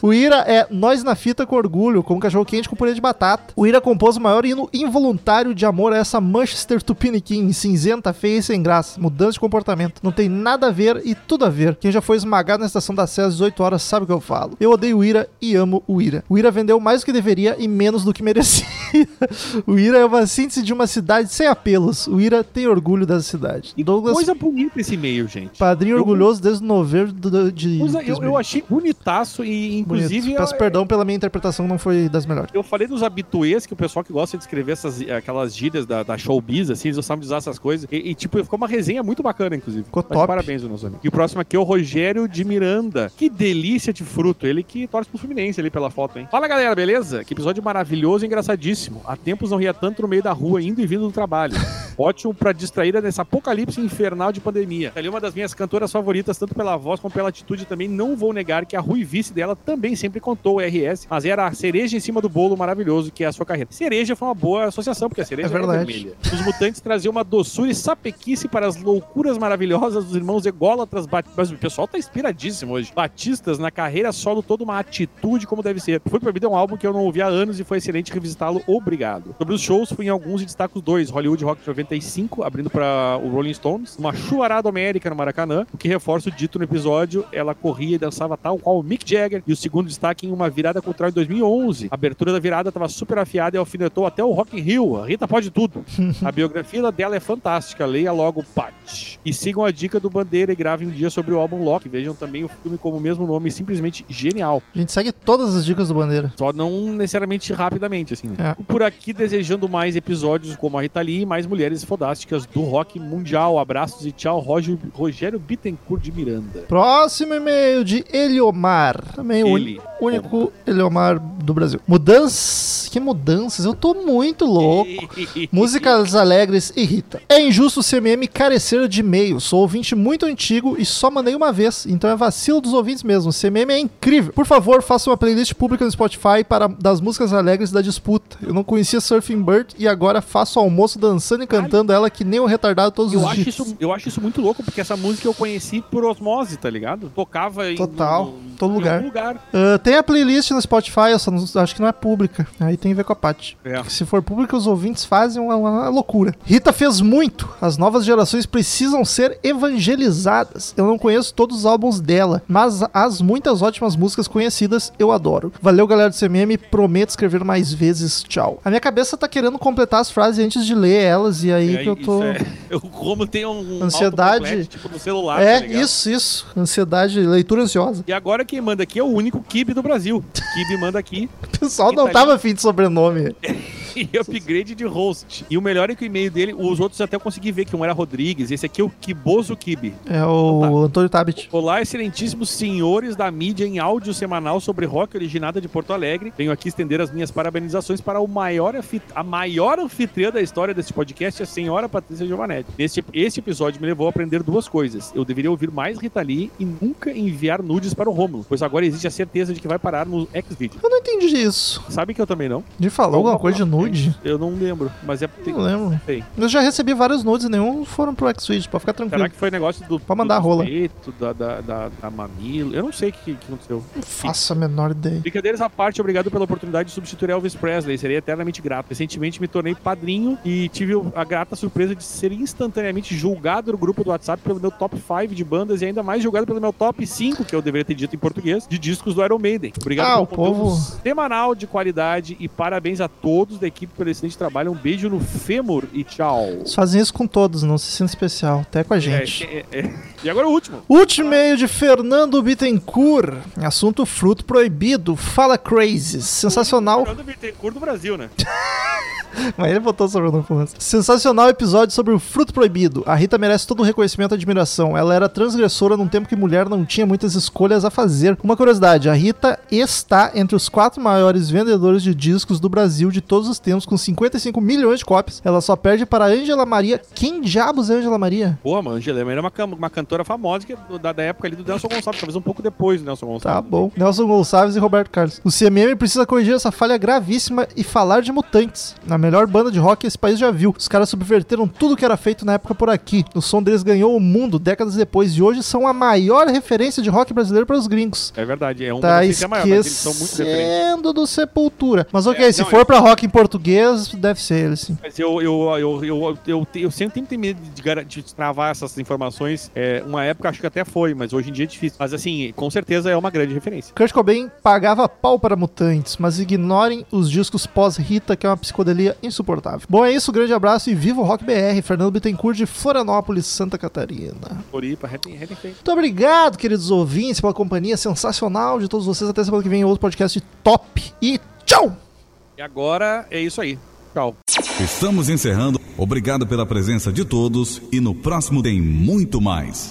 O Ira é Nós na Fita com Orgulho, com cachorro quente com purê de batata. O Ira compôs o maior hino involuntário de amor a essa Manchester Tupiniquim, cinzenta, feia e sem graça, mudança de comportamento. Não tem nada a ver e tudo a ver. Quem já foi esmagado na estação da Sé às 18 horas sabe o que eu falo. Eu odeio o Ira e amo o Ira. O Ira vendeu mais do que deveria e menos do que merecia. o Ira é uma síntese de uma cidade sem apelos. O Ira tem orgulho dessa cidade. E Douglas coisa bonita esse e-mail, gente. Padrinho Eu- orgulhoso desde novembro de. Coisa- eu, 2000. eu achei bonitaço e, inclusive. Peço eu, perdão pela minha interpretação, não foi das melhores. eu falei dos habituês, que o pessoal que gosta de escrever essas, aquelas gírias da, da showbiz, assim, eles gostam de usar essas coisas. E, e, tipo, ficou uma resenha muito bacana, inclusive. Ficou Mas top. Parabéns, o nosso amigo. E o próximo aqui é o Rogério de Miranda. Que delícia de fruto. Ele que torce pro Fluminense ali pela foto, hein? Fala, galera, beleza? Que episódio maravilhoso e engraçadíssimo. Há tempos não ria tanto no meio da rua, indo e vindo do trabalho. Ótimo pra distrair nessa apocalipse infernal de pandemia. Ali uma das minhas cantoras favoritas, tanto pela voz como pela atitude também. Não vou negar que a ruivice dela também sempre contou o RS, mas era a cereja em cima do bolo maravilhoso que é a sua carreira. Cereja foi uma boa associação, porque a cereja É verdade. vermelha. Os mutantes traziam uma doçura e sapequice para as loucuras maravilhosas dos irmãos ególatras. Bat... Mas o pessoal tá inspiradíssimo hoje. Batistas na carreira solo, toda uma atitude como deve ser. Foi Proibido é um álbum que eu não ouvi há anos e foi excelente revisitá-lo. Obrigado. Sobre os shows, fui em alguns e destaco os dois: Hollywood Rock de 95, abrindo para o Rolling Stones, uma chuvarada homérica no Maracanã, o que reforça o dito no episódio. Ela corria e dançava tal qual o Mick Jagger. E o segundo destaque em uma virada cultural em 2011. A abertura da virada estava super afiada e alfinetou até o Rock in Rio. A Rita pode tudo. A biografia dela é fantástica. Leia logo Patch. E sigam a dica do Bandeira e gravem um dia sobre o álbum Loki. Vejam também o filme como o mesmo nome, simplesmente genial. A gente segue todas as dicas do Bandeira. Só não necessariamente rapidamente, assim. né? É. Por aqui desejando mais episódios como a Rita Lee e mais mulheres fodásticas do rock mundial. Abraços e tchau, Roger- Rogério Bittencourt de Miranda. Próximo e-mail de Eliomar. Também o Ele. único Eliomar do Brasil. Mudanças. Que mudanças? Eu tô muito louco. Músicas alegres irrita. É injusto o CMM carecer de e-mail. Sou ouvinte muito antigo e só mandei uma vez, então é vacilo dos ouvintes mesmo. O CMM é incrível. Por favor, faça uma playlist pública no Spotify para das músicas alegres da disputa. Eu não conhecia Surfing Bird e agora faço almoço dançando e cantando ela que nem um retardado todos Eu os acho, dias. isso, eu acho isso muito louco, porque essa música eu conheci por osmose, tá ligado? Tocava em, Total, no- no- todo lugar. lugar. Ah, tem a playlist no Spotify, eu só não- acho que não é pública. Aí tem a ver com a Paty. É. Se for pública, os ouvintes fazem uma, uma loucura. Rita fez muito. As novas gerações precisam ser evangelizadas. Eu não conheço todos os álbuns dela, mas as muitas ótimas músicas conhecidas eu adoro. Valeu, galera do CMM. Prometo escrever mais vezes. Tchau. A minha cabeça tá querendo completar as frases antes de ler elas, e aí É, que eu tô. é- o Romo tem um Ansiedade. tipo no celular, É, tá isso, isso. Ansiedade, leitura ansiosa. E agora quem manda aqui é o único Kibe do Brasil. Kibe manda aqui O pessoal não Rita tava afim de sobrenome. e upgrade de host. E o melhor é que o e-mail dele, os outros até eu consegui ver que um era Rodrigues, esse aqui é o Kiboso Kibe. É o Antônio Tabit. Olá, excelentíssimos senhores da mídia em áudio semanal sobre rock originada de Porto Alegre. Venho aqui estender as minhas parabenizações para o maior a maior anfitriã da história desse podcast, a senhora Patrícia Giovanetti. Nesse, esse episódio me levou a aprender duas coisas. Eu deveria ouvir mais Rita Lee e nunca enviar nudes para o Rômulo, pois agora existe a certeza de que vai parar no Xvideo. Eu não entendi isso. Sabe que eu também não? De falar alguma coisa de nude? Eu não lembro, mas é... Tem, Não lembro. Sei. Eu já recebi vários nudes e nenhum foram pro X-Video, pode ficar Será tranquilo. que foi negócio do... Pode mandar do rola. peito, da, da, da, da mamilo? Eu não sei o que, que aconteceu. Não faço a menor ideia. Brincadeiras à parte, obrigado pela oportunidade de substituir Elvis Presley. Serei eternamente grato. Recentemente me tornei padrinho e tive a grata surpresa de ser instantaneamente julgado no grupo do WhatsApp pelo meu top 5 de bandas e ainda mais julgado pelo meu top 5, que eu deveria ter dito em português, de discos do Iron Maiden. Obrigado Ah, pelo o povo- semanal de qualidade e parabéns a todos da equipe pelo excelente trabalho. Um beijo no fêmur e tchau. Eles fazem isso com todos, não se sinta especial, até com a gente. É, é, é. E agora o último. Último e-mail de Fernando Bittencourt. Assunto fruto proibido. Fala crazy. Sensacional. Fernando Bittencourt do Brasil, né? Mas ele botou sobre o nome. Sensacional episódio sobre o fruto proibido. A Rita merece todo o reconhecimento e admiração. Ela era transgressora num tempo que mulher não tinha muitas escolhas a fazer. Uma curiosidade: a Rita está entre os quatro maiores vendedores de discos do Brasil de todos os os tempos, com 55 milhões de cópias. Ela só perde para Angela Maria. Quem diabos é Angela Maria? Pô, mano, Angela era uma, can- uma cantora famosa que, da, da época ali do Nelson Gonçalves, talvez um pouco depois do Nelson Tá Gonçalves. bom. Nelson Gonçalves e Roberto Carlos. O CMM precisa corrigir essa falha gravíssima e falar de Mutantes. A melhor banda de rock que esse país já viu. Os caras subverteram tudo que era feito na época por aqui. O som deles ganhou o mundo décadas depois e hoje são a maior referência de rock brasileiro para os gringos. É verdade, é um Tá é maior, mas eles são muito referentes. esquecendo do Sepultura. Mas ok, É, se não, for eu- pra rock em português, deve ser ele, sim. Mas eu, eu, eu, eu, eu, eu sempre tenho medo de, de travar essas informações. É, uma época acho que até foi, mas hoje em dia é difícil. Mas assim, com certeza é uma grande referência. Kurt Cobain pagava pau para mutantes, mas ignorem os discos pós-Rita, que é uma psicodelia insuportável. Bom, é isso, grande abraço e viva o Rock BR, Fernando Bittencourt de Florianópolis, Santa Catarina. Floripa. Muito obrigado, queridos ouvintes, pela companhia sensacional de todos vocês. Até semana que vem, outro podcast top. E tchau! E agora é isso aí. Tchau. Estamos encerrando. Obrigado pela presença de todos e no próximo tem muito mais.